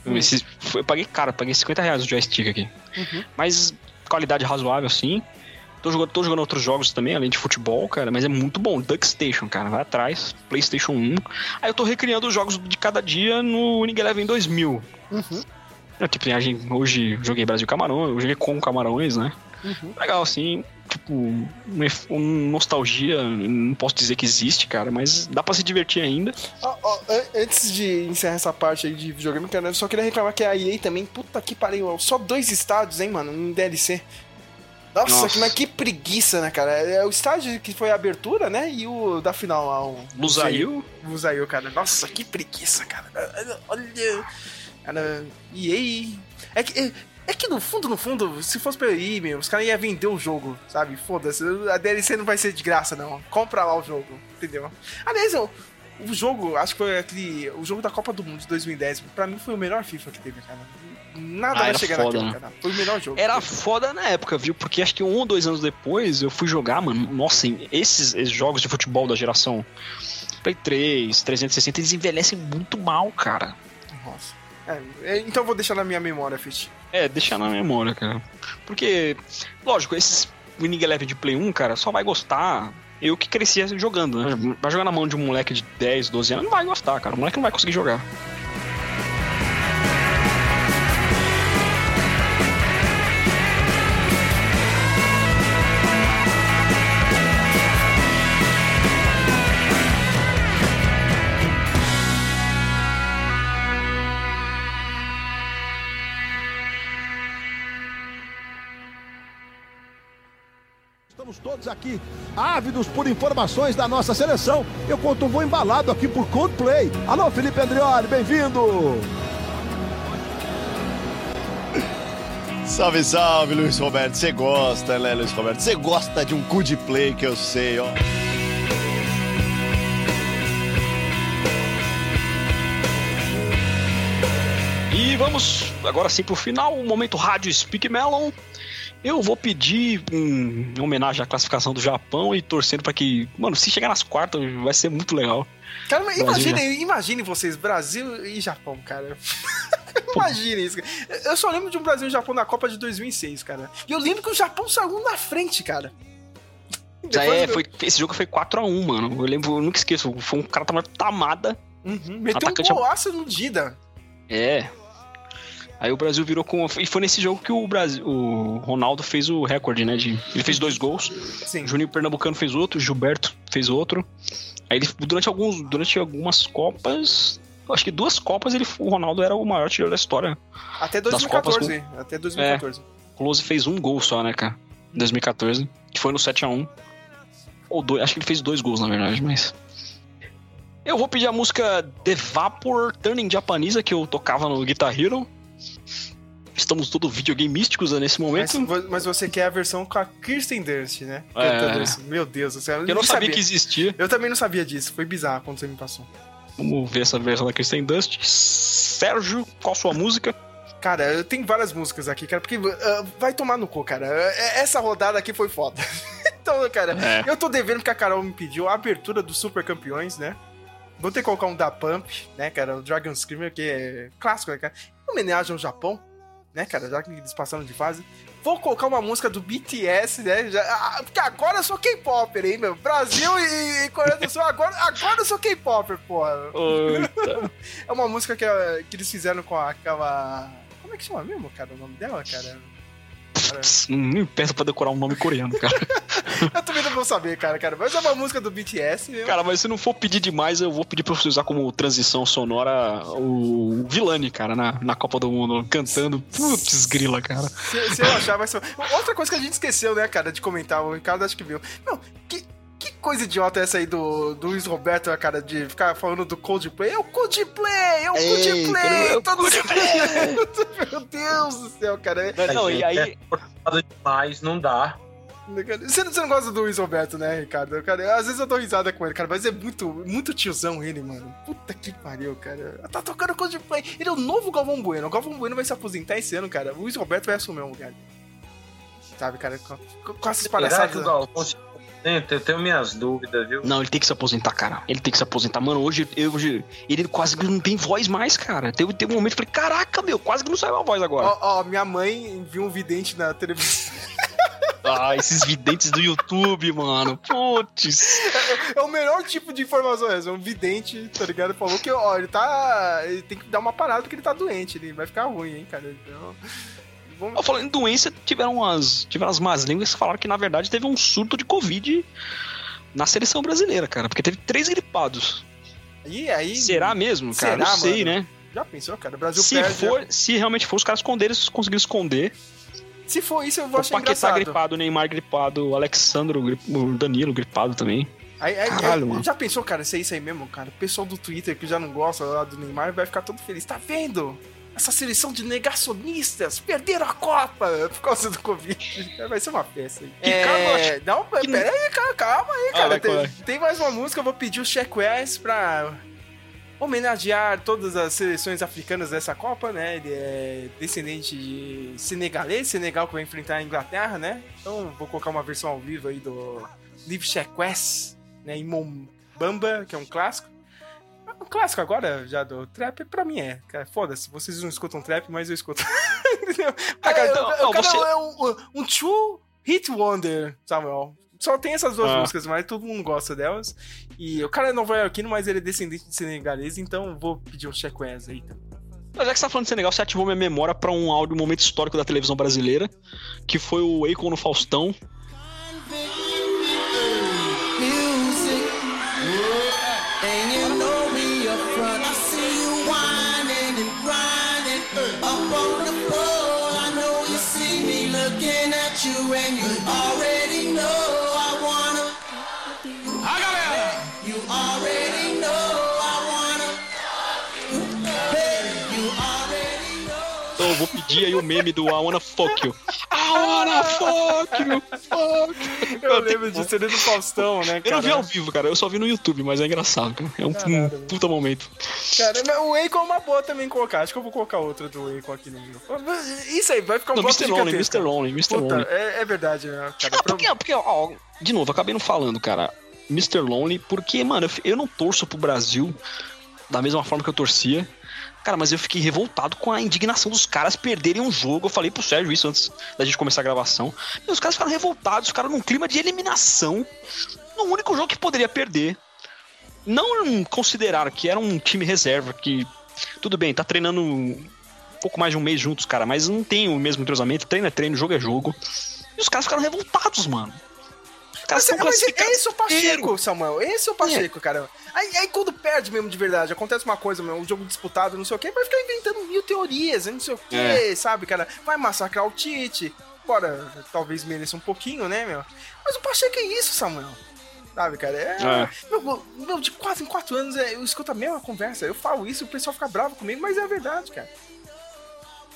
Hum. Esse- foi- eu paguei caro, paguei 50 reais o joystick aqui. Uhum. Mas qualidade razoável, sim. Tô jogando, tô jogando outros jogos também, além de futebol, cara, mas é muito bom. DuckStation, cara, vai atrás. PlayStation 1. Aí eu tô recriando os jogos de cada dia no Winning Eleven 2000. Uhum. Eu, tipo, a gente, hoje joguei Brasil Camarões, eu joguei com Camarões, né? Uhum. Legal, assim, tipo, um, um nostalgia, não posso dizer que existe, cara, mas dá pra se divertir ainda. Ó, an- antes de encerrar essa parte aí de videogame, cara, eu só queria reclamar que a EA também, puta que pariu, só dois estádios, hein, mano, em DLC. Nossa, Nossa. Que, mas que preguiça, né, cara? É o estádio que foi a abertura, né? E o da final lá, o Lusail, cara. Nossa, que preguiça, cara. Olha. Cara, EA. É que. É... é que no fundo, no fundo, se fosse pra EA, meu, os caras iam vender o jogo, sabe? Foda-se, a DLC não vai ser de graça, não. Compra lá o jogo, entendeu? Aliás, o, o jogo, acho que foi aquele. O jogo da Copa do Mundo de 2010, pra mim foi o melhor FIFA que teve, cara. Nada Ah, vai chegar foda, naquele, né? cara. Foi o melhor jogo. Era foda na época, viu? Porque acho que um ou dois anos depois eu fui jogar, mano. Nossa, esses, esses jogos de futebol da geração Play 3, 360, eles envelhecem muito mal, cara. Nossa. É, é, então vou deixar na minha memória, Fit. É, deixar na memória, cara. Porque, lógico, esses Winning Eleven de Play 1, cara, só vai gostar eu que crescia jogando, né? Vai jogar na mão de um moleque de 10, 12 anos, não vai gostar, cara. O moleque não vai conseguir jogar. Aqui ávidos por informações da nossa seleção. Eu conto vou embalado aqui por Coldplay. Alô, Felipe Andrioli, bem-vindo! Salve, salve, Luiz Roberto. Você gosta, né, Luiz Roberto? Você gosta de um cu de play que eu sei, ó. E vamos agora sim pro final, o momento rádio Speak Melon. Eu vou pedir um, em homenagem à classificação do Japão e torcendo pra que, mano, se chegar nas quartas vai ser muito legal. Cara, mas Brasil imaginem, imaginem vocês, Brasil e Japão, cara. Imaginem isso. cara. Eu só lembro de um Brasil e Japão na Copa de 2006, cara. E eu lembro que o Japão saiu na frente, cara. Já é, foi, esse jogo foi 4x1, mano. Eu lembro, eu nunca esqueço. Foi um cara tomando tamada. Uhum, meteu um golaço no Dida. É. Aí o Brasil virou com. E foi nesse jogo que o Brasil. O Ronaldo fez o recorde, né? De, ele fez dois gols. Sim. O Juninho Pernambucano fez outro, Gilberto fez outro. Aí ele, durante, alguns, durante algumas Copas. Acho que duas Copas ele, o Ronaldo era o maior artilheiro da história. Até Das Copas 2014. Até 2014. O Close fez um gol só, né, cara? Em 2014. Que foi no 7x1. Ou dois. Acho que ele fez dois gols, na verdade, mas. Eu vou pedir a música The Vapor Turning Japanese, que eu tocava no Guitar Hero. Estamos todos videogame místicos né, nesse Mas, momento. vo- mas você quer a versão com a Kirsten Dunst, né? É. Meu Deus do céu. eu não nem sabia que existia. Eu também não sabia disso. Foi bizarro quando você me passou. Vamos ver essa versão da Kristen Dust. Sérgio, qual sua música? Cara, eu tenho várias músicas aqui, cara, porque ah, vai tomar no cu, cara. É- Essa rodada aqui foi foda. então, cara, É. eu tô devendo porque a Carol me pediu a abertura dos Super Campeões, né? Vou ter que colocar um da Pump, né, cara? O Dragon Screamer, que é clássico, né, cara? Em homenagem ao Japão, né, cara? Já que eles passaram de fase. Vou colocar uma música do BTS, né? Já, ah, porque agora eu sou K-Popper, hein, meu? Brasil e, e Coreia do Sul, agora, agora eu sou K-Popper, porra. É uma música que, que eles fizeram com aquela. Como é que chama mesmo, cara? O nome dela, cara? Não me peça pra decorar um nome coreano, cara. Eu também não vou saber, cara, cara. Mas é uma música do BTS. Eu... Cara, mas se não for pedir demais, eu vou pedir pra você usar como transição sonora o Vilani, cara, na, na Copa do Mundo, cantando. Putz, grila, cara. Se, se eu achar, vai ser. Outra coisa que a gente esqueceu, né, cara, de comentar, o Ricardo acho que viu. Não, que coisa idiota essa aí do, do Luiz Roberto, a cara, de ficar falando do Coldplay. É o Coldplay, é o Ei, Coldplay. é o Todo Meu Deus do céu, cara. Não, e aí. Nada demais, não dá. Você não, você não gosta do Luiz Roberto, né, Ricardo? Cara, às vezes eu dou risada com ele, cara, mas é muito, muito tiozão ele, mano. Puta que pariu, cara. Tá tocando Coldplay. Ele é o novo Galvão Bueno. O Galvão Bueno vai se aposentar esse ano, cara. O Luiz Roberto vai assumir um lugar. Sabe, cara, com, com- essas Será que palhaçadas. o Galvão se? Eu tenho minhas dúvidas, viu? Não, ele tem que se aposentar, cara. Ele tem que se aposentar. Mano, hoje, eu, hoje ele quase que não tem voz mais, cara. Teve, teve um momento que eu falei, caraca, meu, quase que não saiu a voz agora. Ó, ó, minha mãe viu um vidente na televisão. Ah, esses videntes do YouTube, mano. Putz. É o melhor tipo de informação essa. Um vidente, tá ligado? Falou que, ó, ele tá. Ele tem que dar uma parada porque ele tá doente. Ele vai ficar ruim, hein, cara. Então. Vamos... Falando em doença, tiveram umas, tiveram as más línguas que falaram que, na verdade, teve um surto de Covid na seleção brasileira, cara. Porque teve três gripados. E aí. Será mesmo, cara? Será, não sei, mano? né? Já pensou, cara? O Brasil Se, perde. for, se realmente for, os caras esconderam, eles conseguiram esconder. Se for isso, eu vou O achar Paquetá engraçado. gripado, o Neymar gripado, o Alexandro, o Danilo gripado também. Aí, aí- Caralho, aí- mano. Já pensou, cara, se é isso aí mesmo, cara? O pessoal do Twitter que já não gosta lá do Neymar vai ficar todo feliz. Tá vendo? Essa seleção de negacionistas perderam a Copa por causa do Covid. Vai ser uma festa. aí. Que é... cara, Não, que- pera aí, cara, calma aí, Ah, cara. vai, tem, tem mais uma música, eu vou pedir o Check West pra homenagear todas as seleções africanas dessa Copa, né? Ele é descendente de senegalês, Senegal que vai enfrentar a Inglaterra, né? Então vou colocar uma versão ao vivo aí do Live Check West, né? Em Mombamba, que é um clássico. Um clássico agora já do trap, pra mim é. Cara, foda-se, vocês não escutam trap, mas eu escuto. Entendeu? Ah, cara, É, então, o- ó, o cara você- é um, um true hit wonder, Samuel. Só tem essas duas Ah. músicas, mas todo mundo gosta delas. E o cara é nova-iorquino, mas ele é descendente de senegalês, então vou pedir um check aí. Então. Mas já que você tá falando de Senegal, você ativou minha memória pra um áudio, um momento histórico da televisão brasileira, que foi o Akon no Faustão. Vou pedir aí o meme do I wanna fuck you. I wanna fuck you, fuck you. Eu lembro disso ali do Faustão, né, Eu cara? não vi ao vivo, cara. Eu só vi no YouTube, mas é engraçado, cara. É um, um puta momento. Cara, o Akon é uma boa também colocar. Acho que eu vou colocar outra do Akon aqui no meu. Isso aí, vai ficar um Não, Mr. Lonely. Mr. Lonely, Mr. Lonely. é, é verdade, né, cara? Ah, porque, porque, ó, de novo, eu acabei não falando, cara. Mr. Lonely, porque, mano, eu eu não torço pro Brasil da mesma forma que eu torcia. Cara, mas eu fiquei revoltado com a indignação dos caras perderem um jogo. Eu falei pro Sérgio isso antes da gente começar a gravação. E os caras ficaram revoltados, ficaram num clima de eliminação no único jogo que poderia perder. Não consideraram que era um time reserva, que tudo bem, tá treinando um pouco mais de um mês juntos, cara, mas não tem o mesmo entrosamento. Treino é treino, jogo é jogo. E os caras ficaram revoltados, mano. Mas, estão mas classificados. esse é o Pacheco, Samuel. Esse é o Pacheco, cara. Aí, aí quando perde mesmo de verdade, acontece uma coisa, meu, um jogo disputado, não sei o quê, vai ficar inventando mil teorias, não sei o quê, É. sabe, cara? Vai massacrar o Tite. Embora talvez mereça um pouquinho, né, meu? Mas o Pacheco é isso, Samuel. Sabe, cara? É, É. Meu, meu, de quatro em quatro anos é, eu escuto a mesma conversa. Eu falo isso, o pessoal fica bravo comigo, mas é a verdade, cara.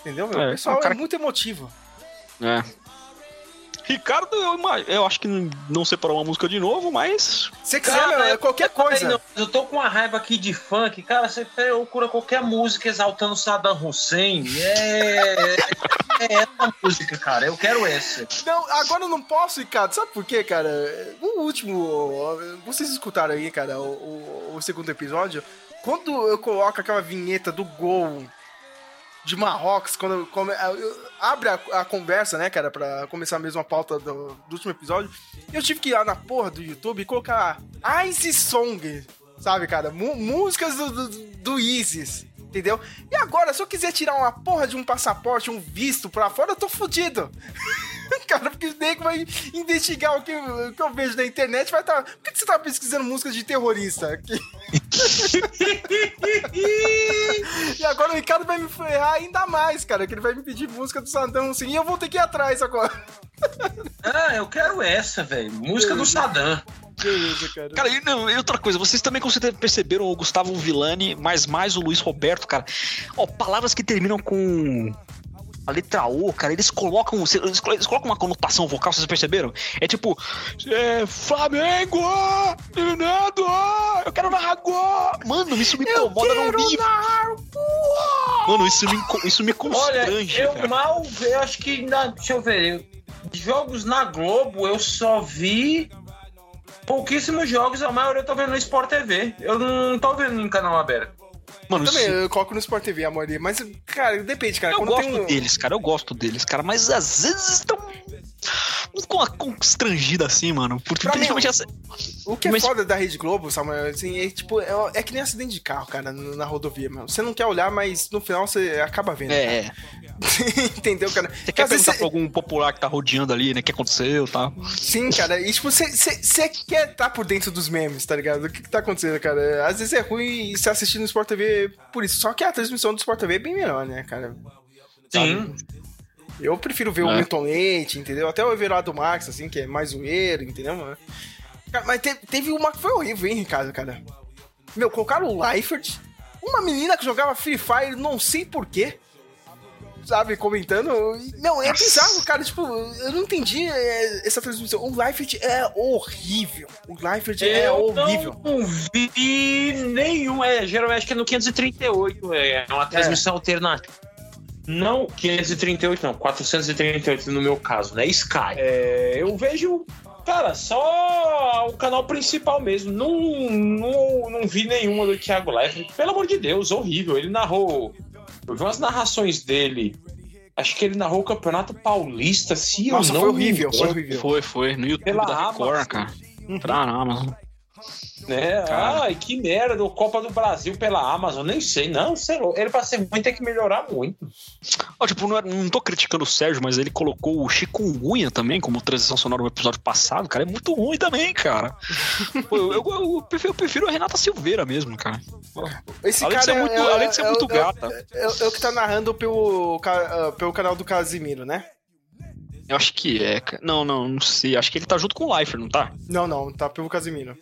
Entendeu, meu? É, o pessoal o cara- é muito emotivo. É. Ricardo, eu, eu acho que não- separou uma música de novo, mas. Se quiser, meu, é qualquer coisa. Não, eu tô com uma raiva aqui de funk, cara. Você procura qualquer música exaltando Saddam Hussein. É. É essa música, cara. Eu quero essa. Não, agora eu não posso, Ricardo. Sabe por quê, cara? O último. Vocês escutaram aí, cara, o, o- o segundo episódio. Quando eu coloco aquela vinheta do gol de Marrocos, quando come- abre a, a conversa, né, cara, pra começar mesmo a pauta do, do último episódio, eu tive que ir lá na porra do YouTube e colocar Ice Song, sabe, cara? Músicas do, do, do ISIS. Entendeu? E agora, se eu quiser tirar uma porra de um passaporte, um visto pra fora, eu tô fudido. Cara, porque o nego vai investigar o que, eu- o que eu vejo na internet, vai estar. Por que, que você tá pesquisando músicas de terrorista aqui? e agora o Ricardo vai me ferrar ainda mais, cara, que ele vai me pedir música do Saddam Hussein e eu vou ter que ir atrás agora. Ah, eu quero essa, velho. Música do Saddam. Beleza, cara. Cara, e, não, e outra coisa, vocês também com certeza perceberam o Gustavo Villani, mas mais o Luiz Roberto, cara. Ó, palavras que terminam com a letra O, cara, eles colocam, eles colocam uma conotação vocal, vocês perceberam? É tipo, é, Flamengo, Fernando, eu quero narrar gol. Mano, isso me incomoda no nível. Mano, isso me, isso me Olha, constrange, eu cara. mal eu acho que. Na, deixa eu ver. eu- jogos na Globo eu só vi pouquíssimos jogos, a maioria eu tô vendo no Sport TV. Eu não tô vendo em canal aberto. Mano, Também, isso- eu coloco no Sport TV a maioria, mas, cara, depende, cara. eu Quando gosto tem um... deles, cara, eu gosto deles, cara, mas às vezes estão com uma constrangida assim, mano. Porque Pra mim, principalmente essa. O que é Mas- foda da Rede Globo, Samuel, assim, é tipo, é, é que nem acidente de carro, cara, na rodovia, mano. Você não quer olhar, mas no final você acaba vendo. É, é. cara. Entendeu, cara? Você quer perguntar pra algum popular que tá rodeando ali, né? O que aconteceu e tal. Sim, cara, e tipo, você quer estar por dentro dos memes, tá ligado? O que, que tá acontecendo, cara? Às vezes é ruim você assistir no Sport TV por isso. Só que a transmissão do Sport TV é bem melhor, né, cara? Sim. Eu prefiro ver o É. Milton Leite, entendeu? Até o Everardo Max, assim, que é mais zoeiro, entendeu, mano? Mas te- teve uma que foi horrível, hein, Ricardo, cara? Meu, colocaram o Leifert, uma menina que jogava Free Fire, não sei porquê, sabe, comentando. Não, é bizarro, cara, tipo, eu não entendi é, essa transmissão. O Leifert é horrível. O Leifert é eu horrível. não vi nenhum. É, geralmente acho que é no 538. É uma transmissão alternativa. Não, 538 não, 438 no meu caso, né? Sky. É, eu vejo, cara, só o canal principal mesmo. Não, não, não vi nenhuma do Thiago Leifert. Pelo amor de Deus, horrível. Ele narrou. Eu vi umas narrações dele. Acho que ele narrou o Campeonato Paulista, se Nossa, eu não foi horrível, foi horrível. Foi, foi. No YouTube Pela da Record, Amazon. cara. Pra na Amazon. Né? Cara. Ai, que merda, o Copa do Brasil pela Amazon, nem sei, não, sei lá. Ele pra ser ruim tem que melhorar muito. Ó, tipo, não, é- não tô criticando o Sérgio, mas ele colocou o Chikungunya também como transição sonora no episódio passado, cara. É muito ruim também, cara. Pô, eu, eu- eu prefiro, eu prefiro a Renata Silveira mesmo, cara. Esse além, de cara ser muito, é, além de ser é- muito é- gata. É, é o que tá narrando pelo, ah, pelo canal do Casimiro, né? Eu acho que é. Não, não, não sei. Acho que ele tá junto com o Leifer, não tá? Não, não, tá pelo Casimiro.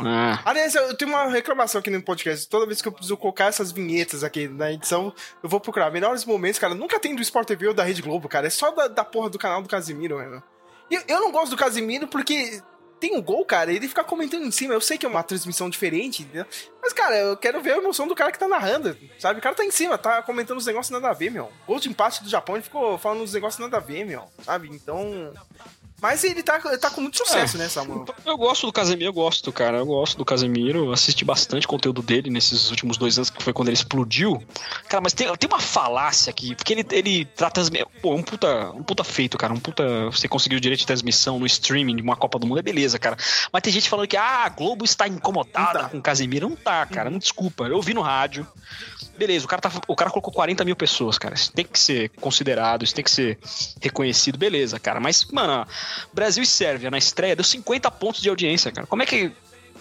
Ah, Aliás, eu tenho uma reclamação aqui no podcast. Toda vez que eu preciso colocar essas vinhetas aqui na edição, eu vou procurar. Melhores momentos, cara, nunca tem do Sport TV ou da Rede Globo, cara. É só da, da porra do canal do Casimiro, mano. E eu, não gosto do Casimiro porque tem um gol, cara, ele fica comentando em cima. Eu sei que é uma transmissão diferente, entendeu? Mas, cara, eu quero ver a emoção do cara que tá narrando, sabe? O cara tá em cima, tá comentando os negócios nada a ver, meu. Gol de empate do Japão, ele ficou falando uns negócios nada a ver, meu, sabe? Então. Mas ele tá, tá com muito sucesso, né, Samuel? eu gosto do Casemiro, eu gosto, cara. Eu gosto do Casemiro. Eu assisti bastante conteúdo dele nesses últimos dois anos, que foi quando ele explodiu. Cara, mas tem, tem uma falácia aqui, porque ele, ele trata as. Pô, um puta, um puta feito, cara. Um puta. Você conseguiu o direito de transmissão no streaming de uma Copa do Mundo, é beleza, cara. Mas tem gente falando que ah, a Globo está incomodada tá. com o Casemiro. Não tá, cara. Não desculpa. Eu vi no rádio. Beleza, o cara, tá, o cara colocou 40 mil pessoas, cara. Isso tem que ser considerado, isso tem que ser reconhecido, beleza, cara. Mas, mano, Brasil e Sérvia na estreia deu 50 pontos de audiência, cara. Como é que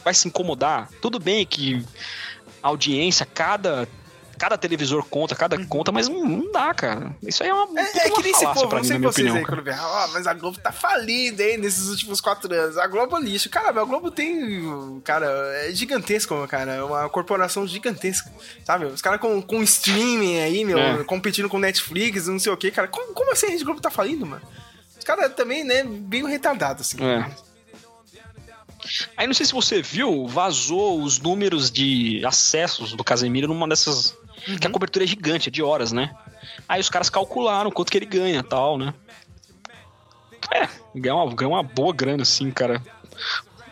vai se incomodar? Tudo bem que audiência, cada. Cada televisor conta, cada conta, mas não, não dá, cara. Isso aí é uma, É, é que nem esse povo, pra não mim, sei na minha vocês opinião, aí cara. quando vê, ah, mas a Globo tá falida, hein, nesses últimos quatro anos. A Globo é lixo. Cara, a Globo tem, cara, é gigantesco, cara, é uma corporação gigantesca, sabe? Os caras com, com streaming aí, meu, É. competindo com Netflix, não sei o que, cara. Como, como assim a Rede Globo tá falindo, mano? Os caras também, né, meio retardados, assim. É. Aí não sei se você viu, vazou os números de acessos do Casemiro numa dessas. Que a Uhum. cobertura é gigante, é de horas, né? Aí os caras calcularam quanto que ele ganha e tal, né? É, ganha uma, ganha uma boa grana, assim, cara.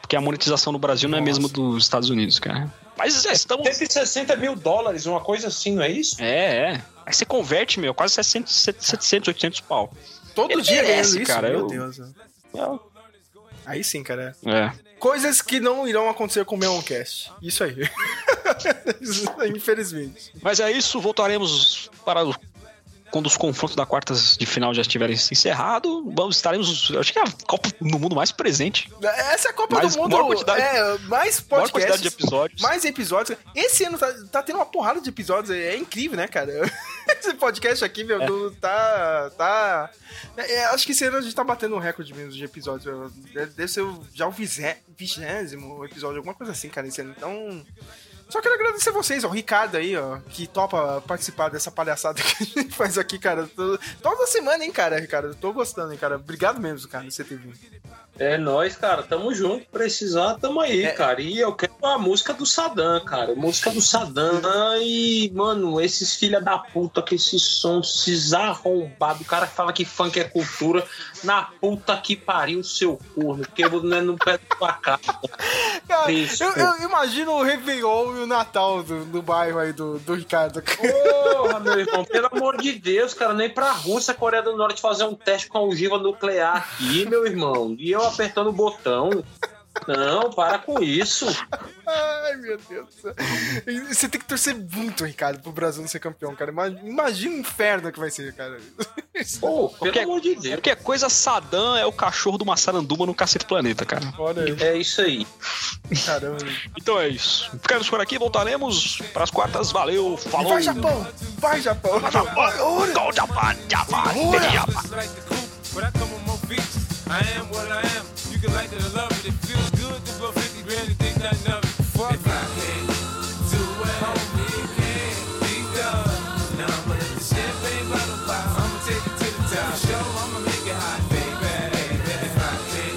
Porque a monetização no Brasil não é a mesma dos Estados Unidos, cara. Mas já estamos. 160 mil dólares, uma coisa assim, não é isso? É, é. Aí você converte, meu, quase 600, 700, 800 pau. Todo Ele dia merece, isso, cara, meu eu- Deus. Aí sim, cara. É. Coisas que não irão acontecer com o Meloncast. Isso aí. Infelizmente. Mas é isso, voltaremos para o, quando os confrontos da quartas de final já estiverem se encerrado. Vamos, estaremos, acho que é a Copa no mundo mais presente. Essa é a Copa Mais- do Mundo. maior quantidade- é, mais Maior quantidade de podcasts. episódios. Mais episódios. Esse ano tá, tá tendo uma porrada de episódios. É incrível, né, cara? Esse podcast aqui, meu, do- tá. tá é, é, acho que esse ano a gente tá batendo um recorde mesmo de episódios. Deve, ser já o vigé- vigésimo episódio, alguma coisa assim, cara, esse ano. Então. Só quero agradecer vocês, ó, o Ricardo aí, ó, que topa participar dessa palhaçada que a gente faz aqui, cara. Tô- toda semana, hein, cara, Ricardo. Tô gostando, hein, cara. Obrigado mesmo, cara, você ter vindo. É nóis, cara. Tamo junto. Precisar, tamo aí, É. cara. E eu quero a música do Sadam, cara. Música do Sadam. E, mano, esses filha da puta que esses sons, esses arrombados. O cara fala que funk é cultura. Na puta que pariu seu corno. Porque eu não é no pé da tua casa. Cara, eu, eu imagino o Réveillon e o Natal do, do bairro aí do, do Ricardo. Porra, meu irmão, pelo amor de Deus, cara, nem pra Rússia, Coreia do Norte fazer um teste com a ogiva nuclear aqui, meu irmão. E eu apertando o botão. Não, para com isso. Ai, meu Deus do céu. Você tem que torcer muito, Ricardo, pro Brasil não ser campeão, cara. Ima- Imagina o inferno que vai ser, cara. Pô, pelo Porque- amor de Deus. Qualquer coisa, Sadam é o cachorro do Massaranduba no Cacete Planeta, cara. Olha aí, É isso aí. caramba. Então é isso. Ficamos por aqui, voltaremos pras quartas. Valeu, falou! Vai, Japão! Vai, Japão! Vai, Japão! Go, Japão! Japão! Japão! like the coupe, but I come with more features. I am what I am. You can like it or love it. It feels good to blow 50 grand and think nothing of it. Fuck if I can do it, homie, it can't be done. Now I'ma let the champagne bottle pop. I'ma take it to the top. Show, I'ma make it hot, baby. If I can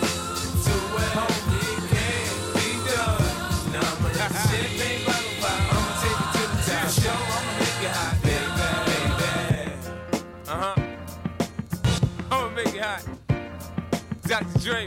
do it, homie, it can't be done. Now I'ma let the champagne bottle pop. I'ma take it to the top. Show, I'ma make it hot, baby. Uh huh. I'ma make it hot. Dr. Dre,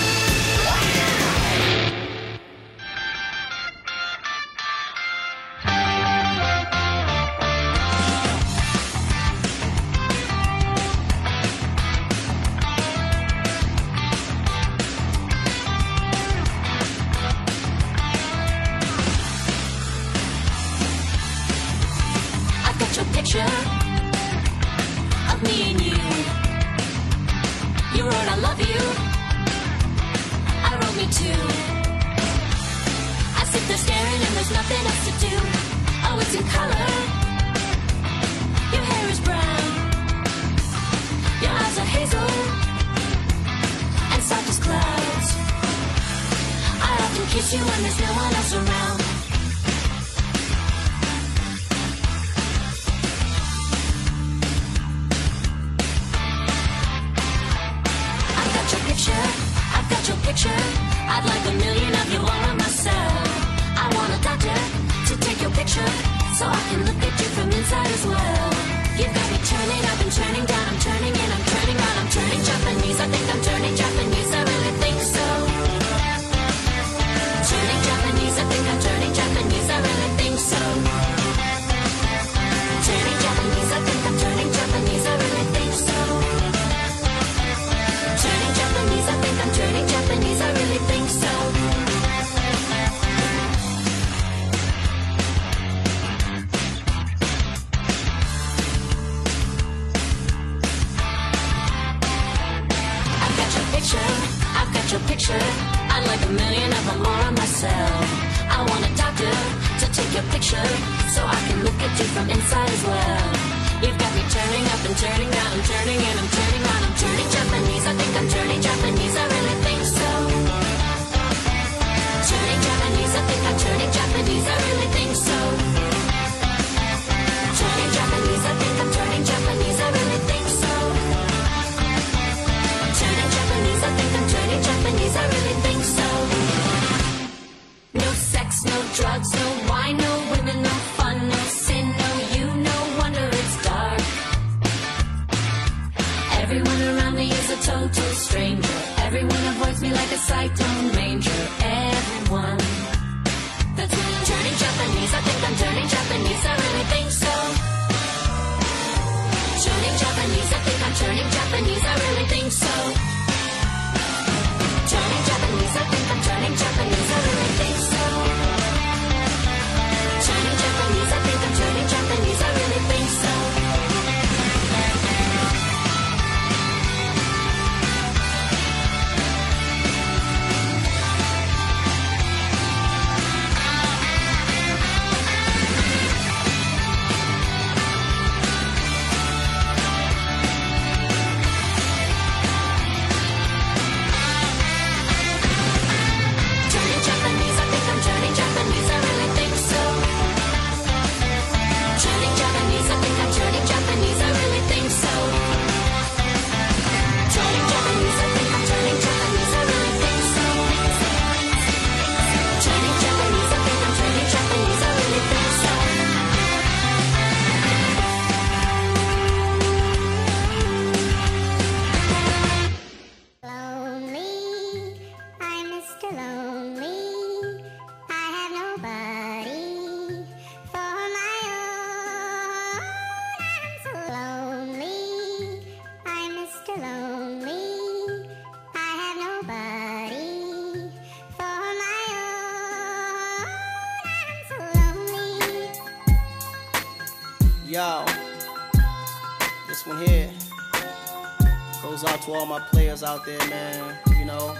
All my players out there, man. You know,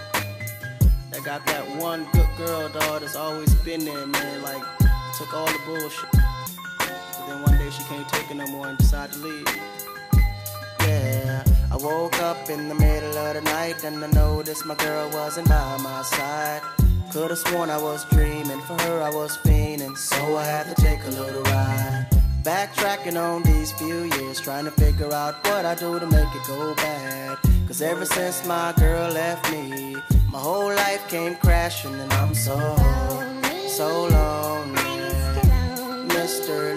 that got that one good girl, dog, that's always been there, man. Like, took all the bullshit. But then one day she can't take it no more and decided to leave. Yeah, I woke up in the middle of the night and I noticed my girl wasn't by my side. Could've sworn I was dreaming, for her I was fiending, so I had to take a little ride. Backtracking on these few years, trying to figure out what I do to make it go bad. Cause ever since my girl left me, my whole life came crashing and I'm so, so lonely. Mr.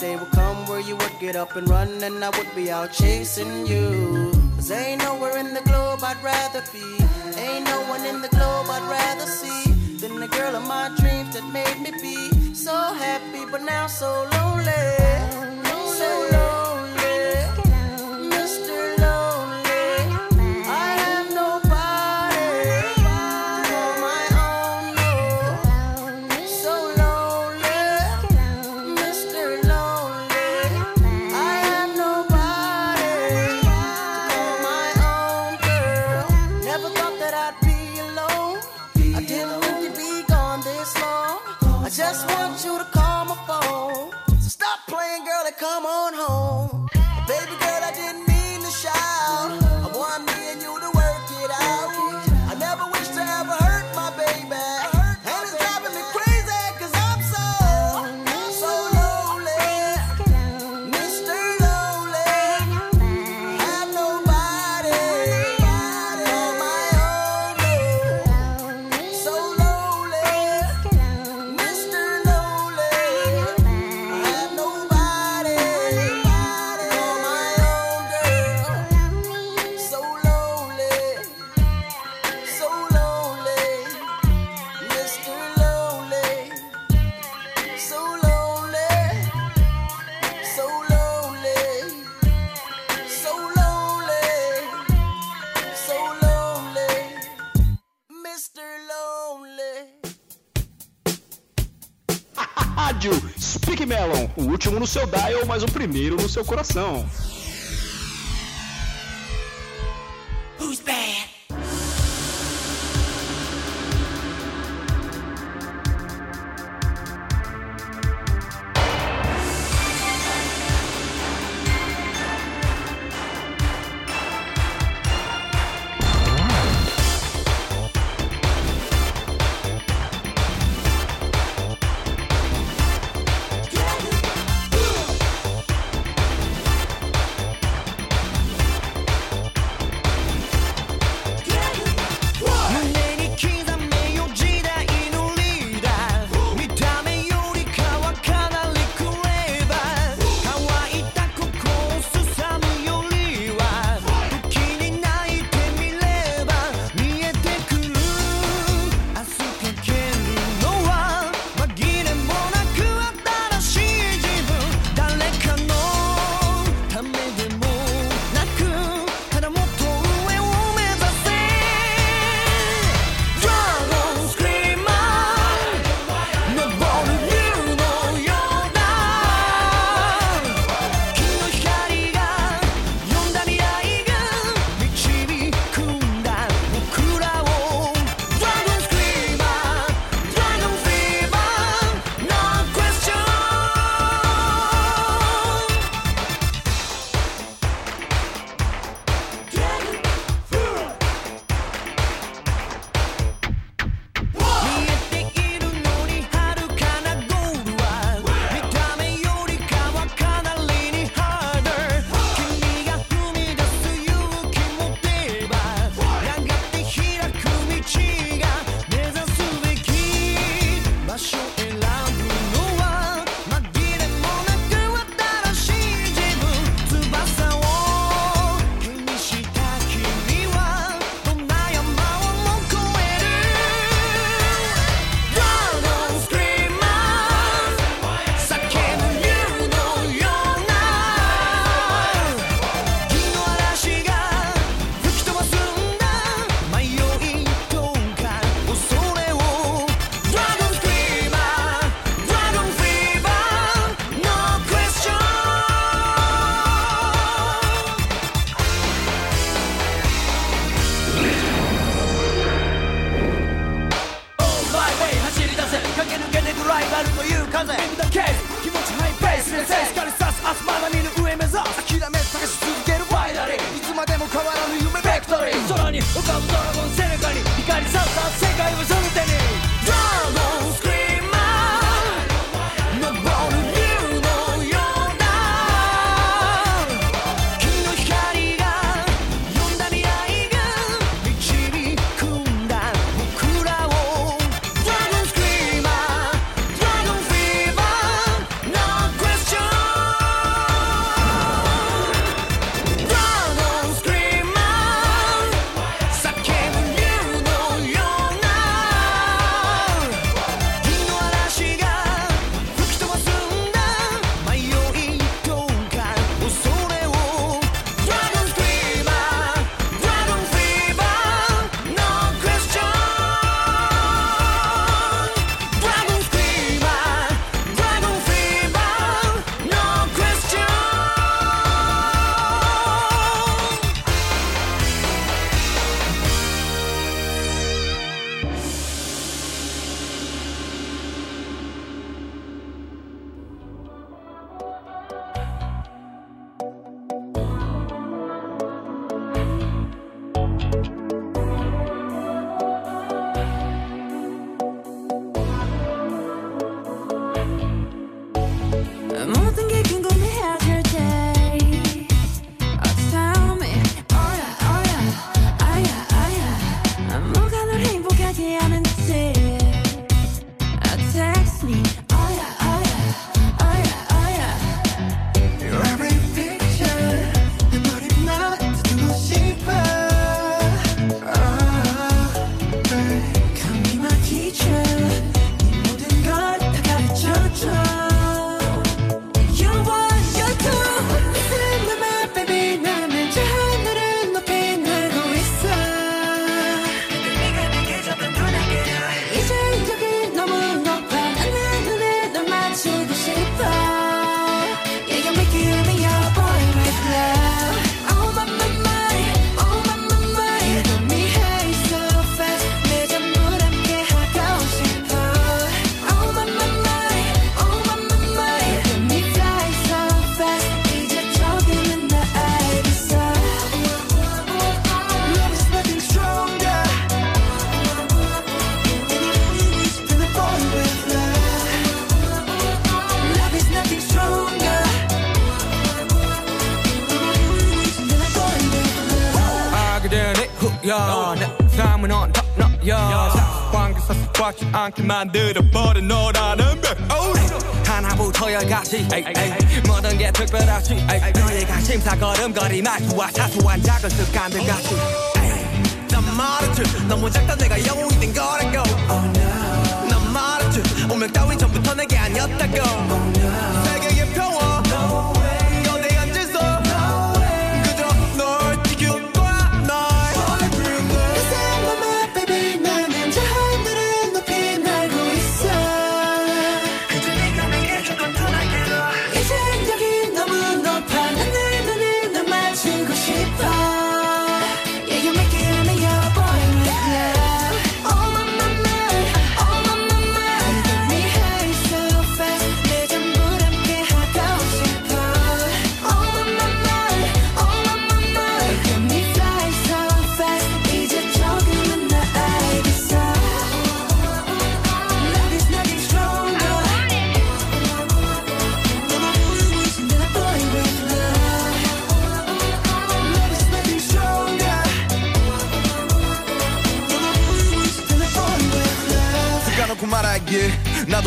Day would come where you would get up and run and I would be out chasing you. Cause ain't nowhere in the globe I'd rather be. Ain't no one in the globe I'd rather see than the girl of my dreams that made me be so happy, but now so lonely. I just want you to call my phone. So stop playing, girl, and come on home. Seu dial, mas o primeiro no seu coração. 않게 만들어버린 너라는 백오리 하나부터 열까지. 모든 게 특별하지. 너희가 심사걸음거리 말투와 사소한 작은 습관들 같이. 난 말했지. 너무 작다 내가 영웅이 된 거라고. Oh, no. 난 말했지. 운명 따윈 전부터 내게 아니었다고. Oh, no.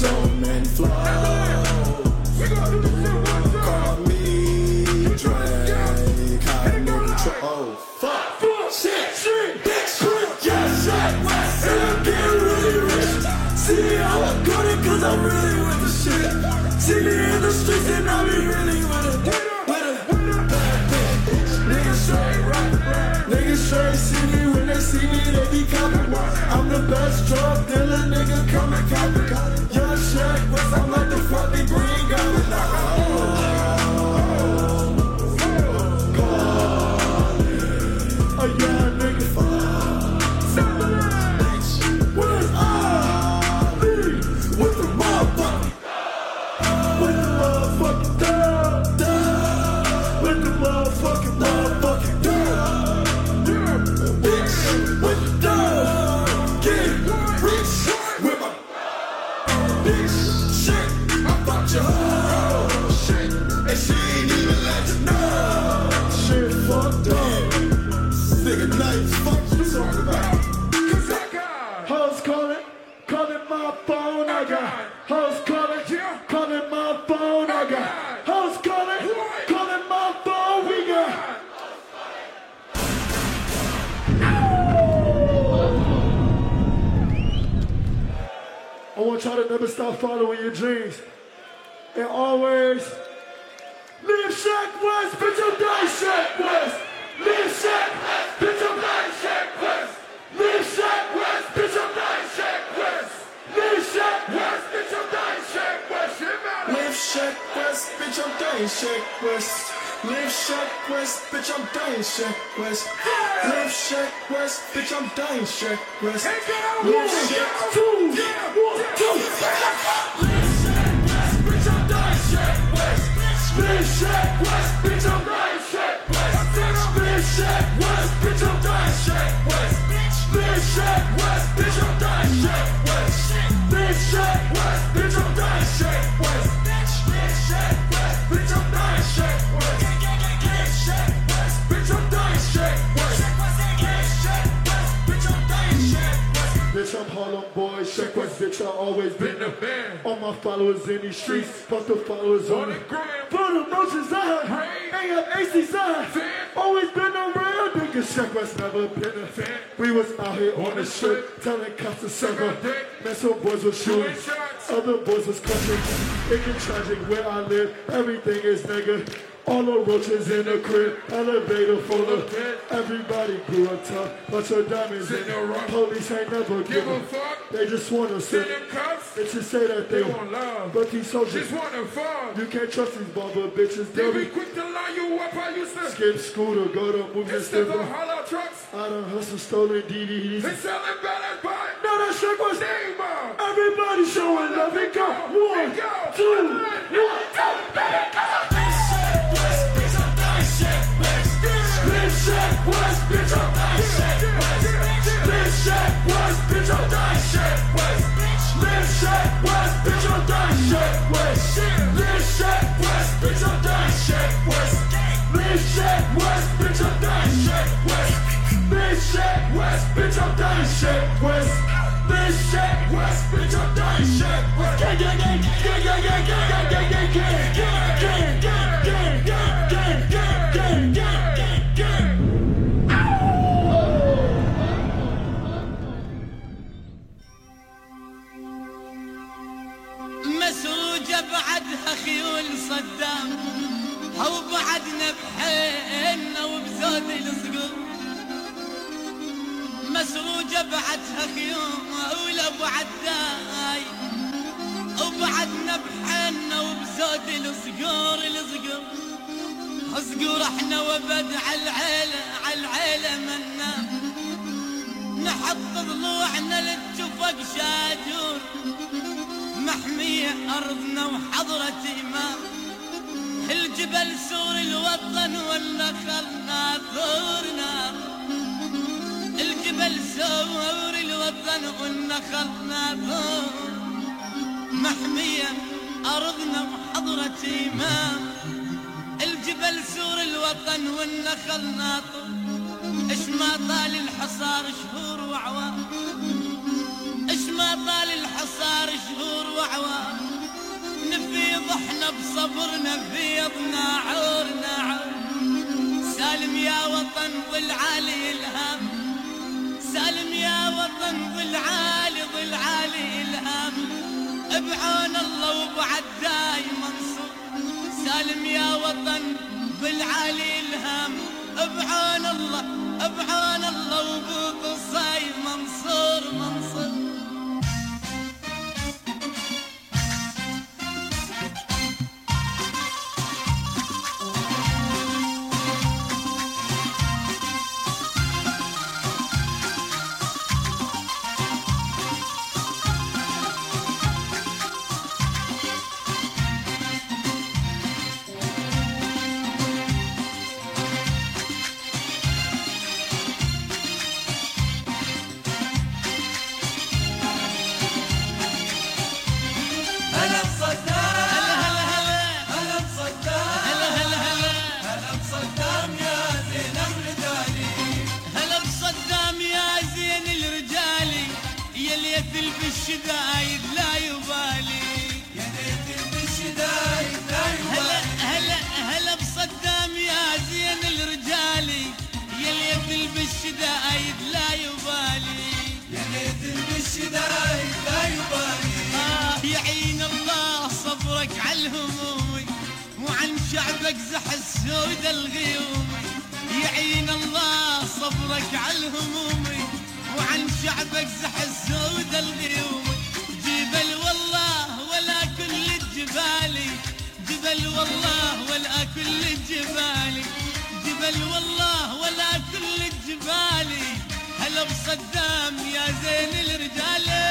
So. Never stop following your dreams. And always live Shack West, bitch, I'm dying Shack West. Live Shack West, bitch, I'm dying Shack West. Live Shack West, bitch, I'm dying Shack West. Live Shack West, bitch, I'm dying Shack West. Live Shack West, bitch, I'm Shack West. Live Shack West, bitch, I'm dying Shack West. Live Shack West, bitch, I'm dying Shack West. Live Shack two, one, two. Live Shack West, bitch, I'm dying Shack West. Live Shack West, bitch, I'm dying Shack West. Live Shack West, bitch, I'm dying Shack West. Live Shack West, I'm boy, Shack West, bitch, I always been the man. All my followers in these streets, fuck the followers on the gram. For the motions I had, AC side. Always been around, nigga, Shack West never been a fan. We was out here on the strip, telling cops to suck up. Man, some boys was shooting, other boys was clutching. It get tragic where I live, everything is nigga. All the roaches in the crib, elevator full of dead. Everybody grew up tough, bunch of diamonds in the rough. Police ain't never give a fuck. They just wanna sit. Bitches say that they want love, but these soldiers just wanna fall. You can't trust these bumper bitches. They'll be quick to line you up. I used to skip scooter, go to movies and stuff. hollow trucks. I done hustle stolen DVDs. They selling bad buy. No, that shit was name Everybody showing love. It go one, two, one, two, it go. West, bitch, I'm dying, shit, West. This shit, West, bitch, I'm dying, shit, West. Gang, gang, gang, gang, gang, gang, gang. وبزود الصقور مسروجة بعدها خيول أبو عداي. وبعدنا بحيلنا وبزود الصقور الصقور صقور إحنا وبد على العيلة على العيلة منا. نحط ضلوعنا للتفق شاجور. محمية أرضنا وحضرة إمام. الجبل سور الوطن والنخل ناثورنا الجبل سور الوطن والنخل ناثور محمية أرضنا وحضرة إمام. الجبل سور الوطن والنخل ناطر اش ما طال الحصار شهور وعوام. اش ما طال الحصار شهور وعوام. نفيض إحنا بصبرنا فيضنا عورنا. عور سالم يا وطن ظل عالي الهام سالم يا وطن ظل عالي ظل عالي الهام بعون الله وبعداي منصور سالم يا وطن ظل عالي الهام بعون الله بعون الله وبوق الصايم منصور منصور. جبل والله ولا كل الجبال جبل والله ولا كل الجبال هلا بصدام يا زين الرجال.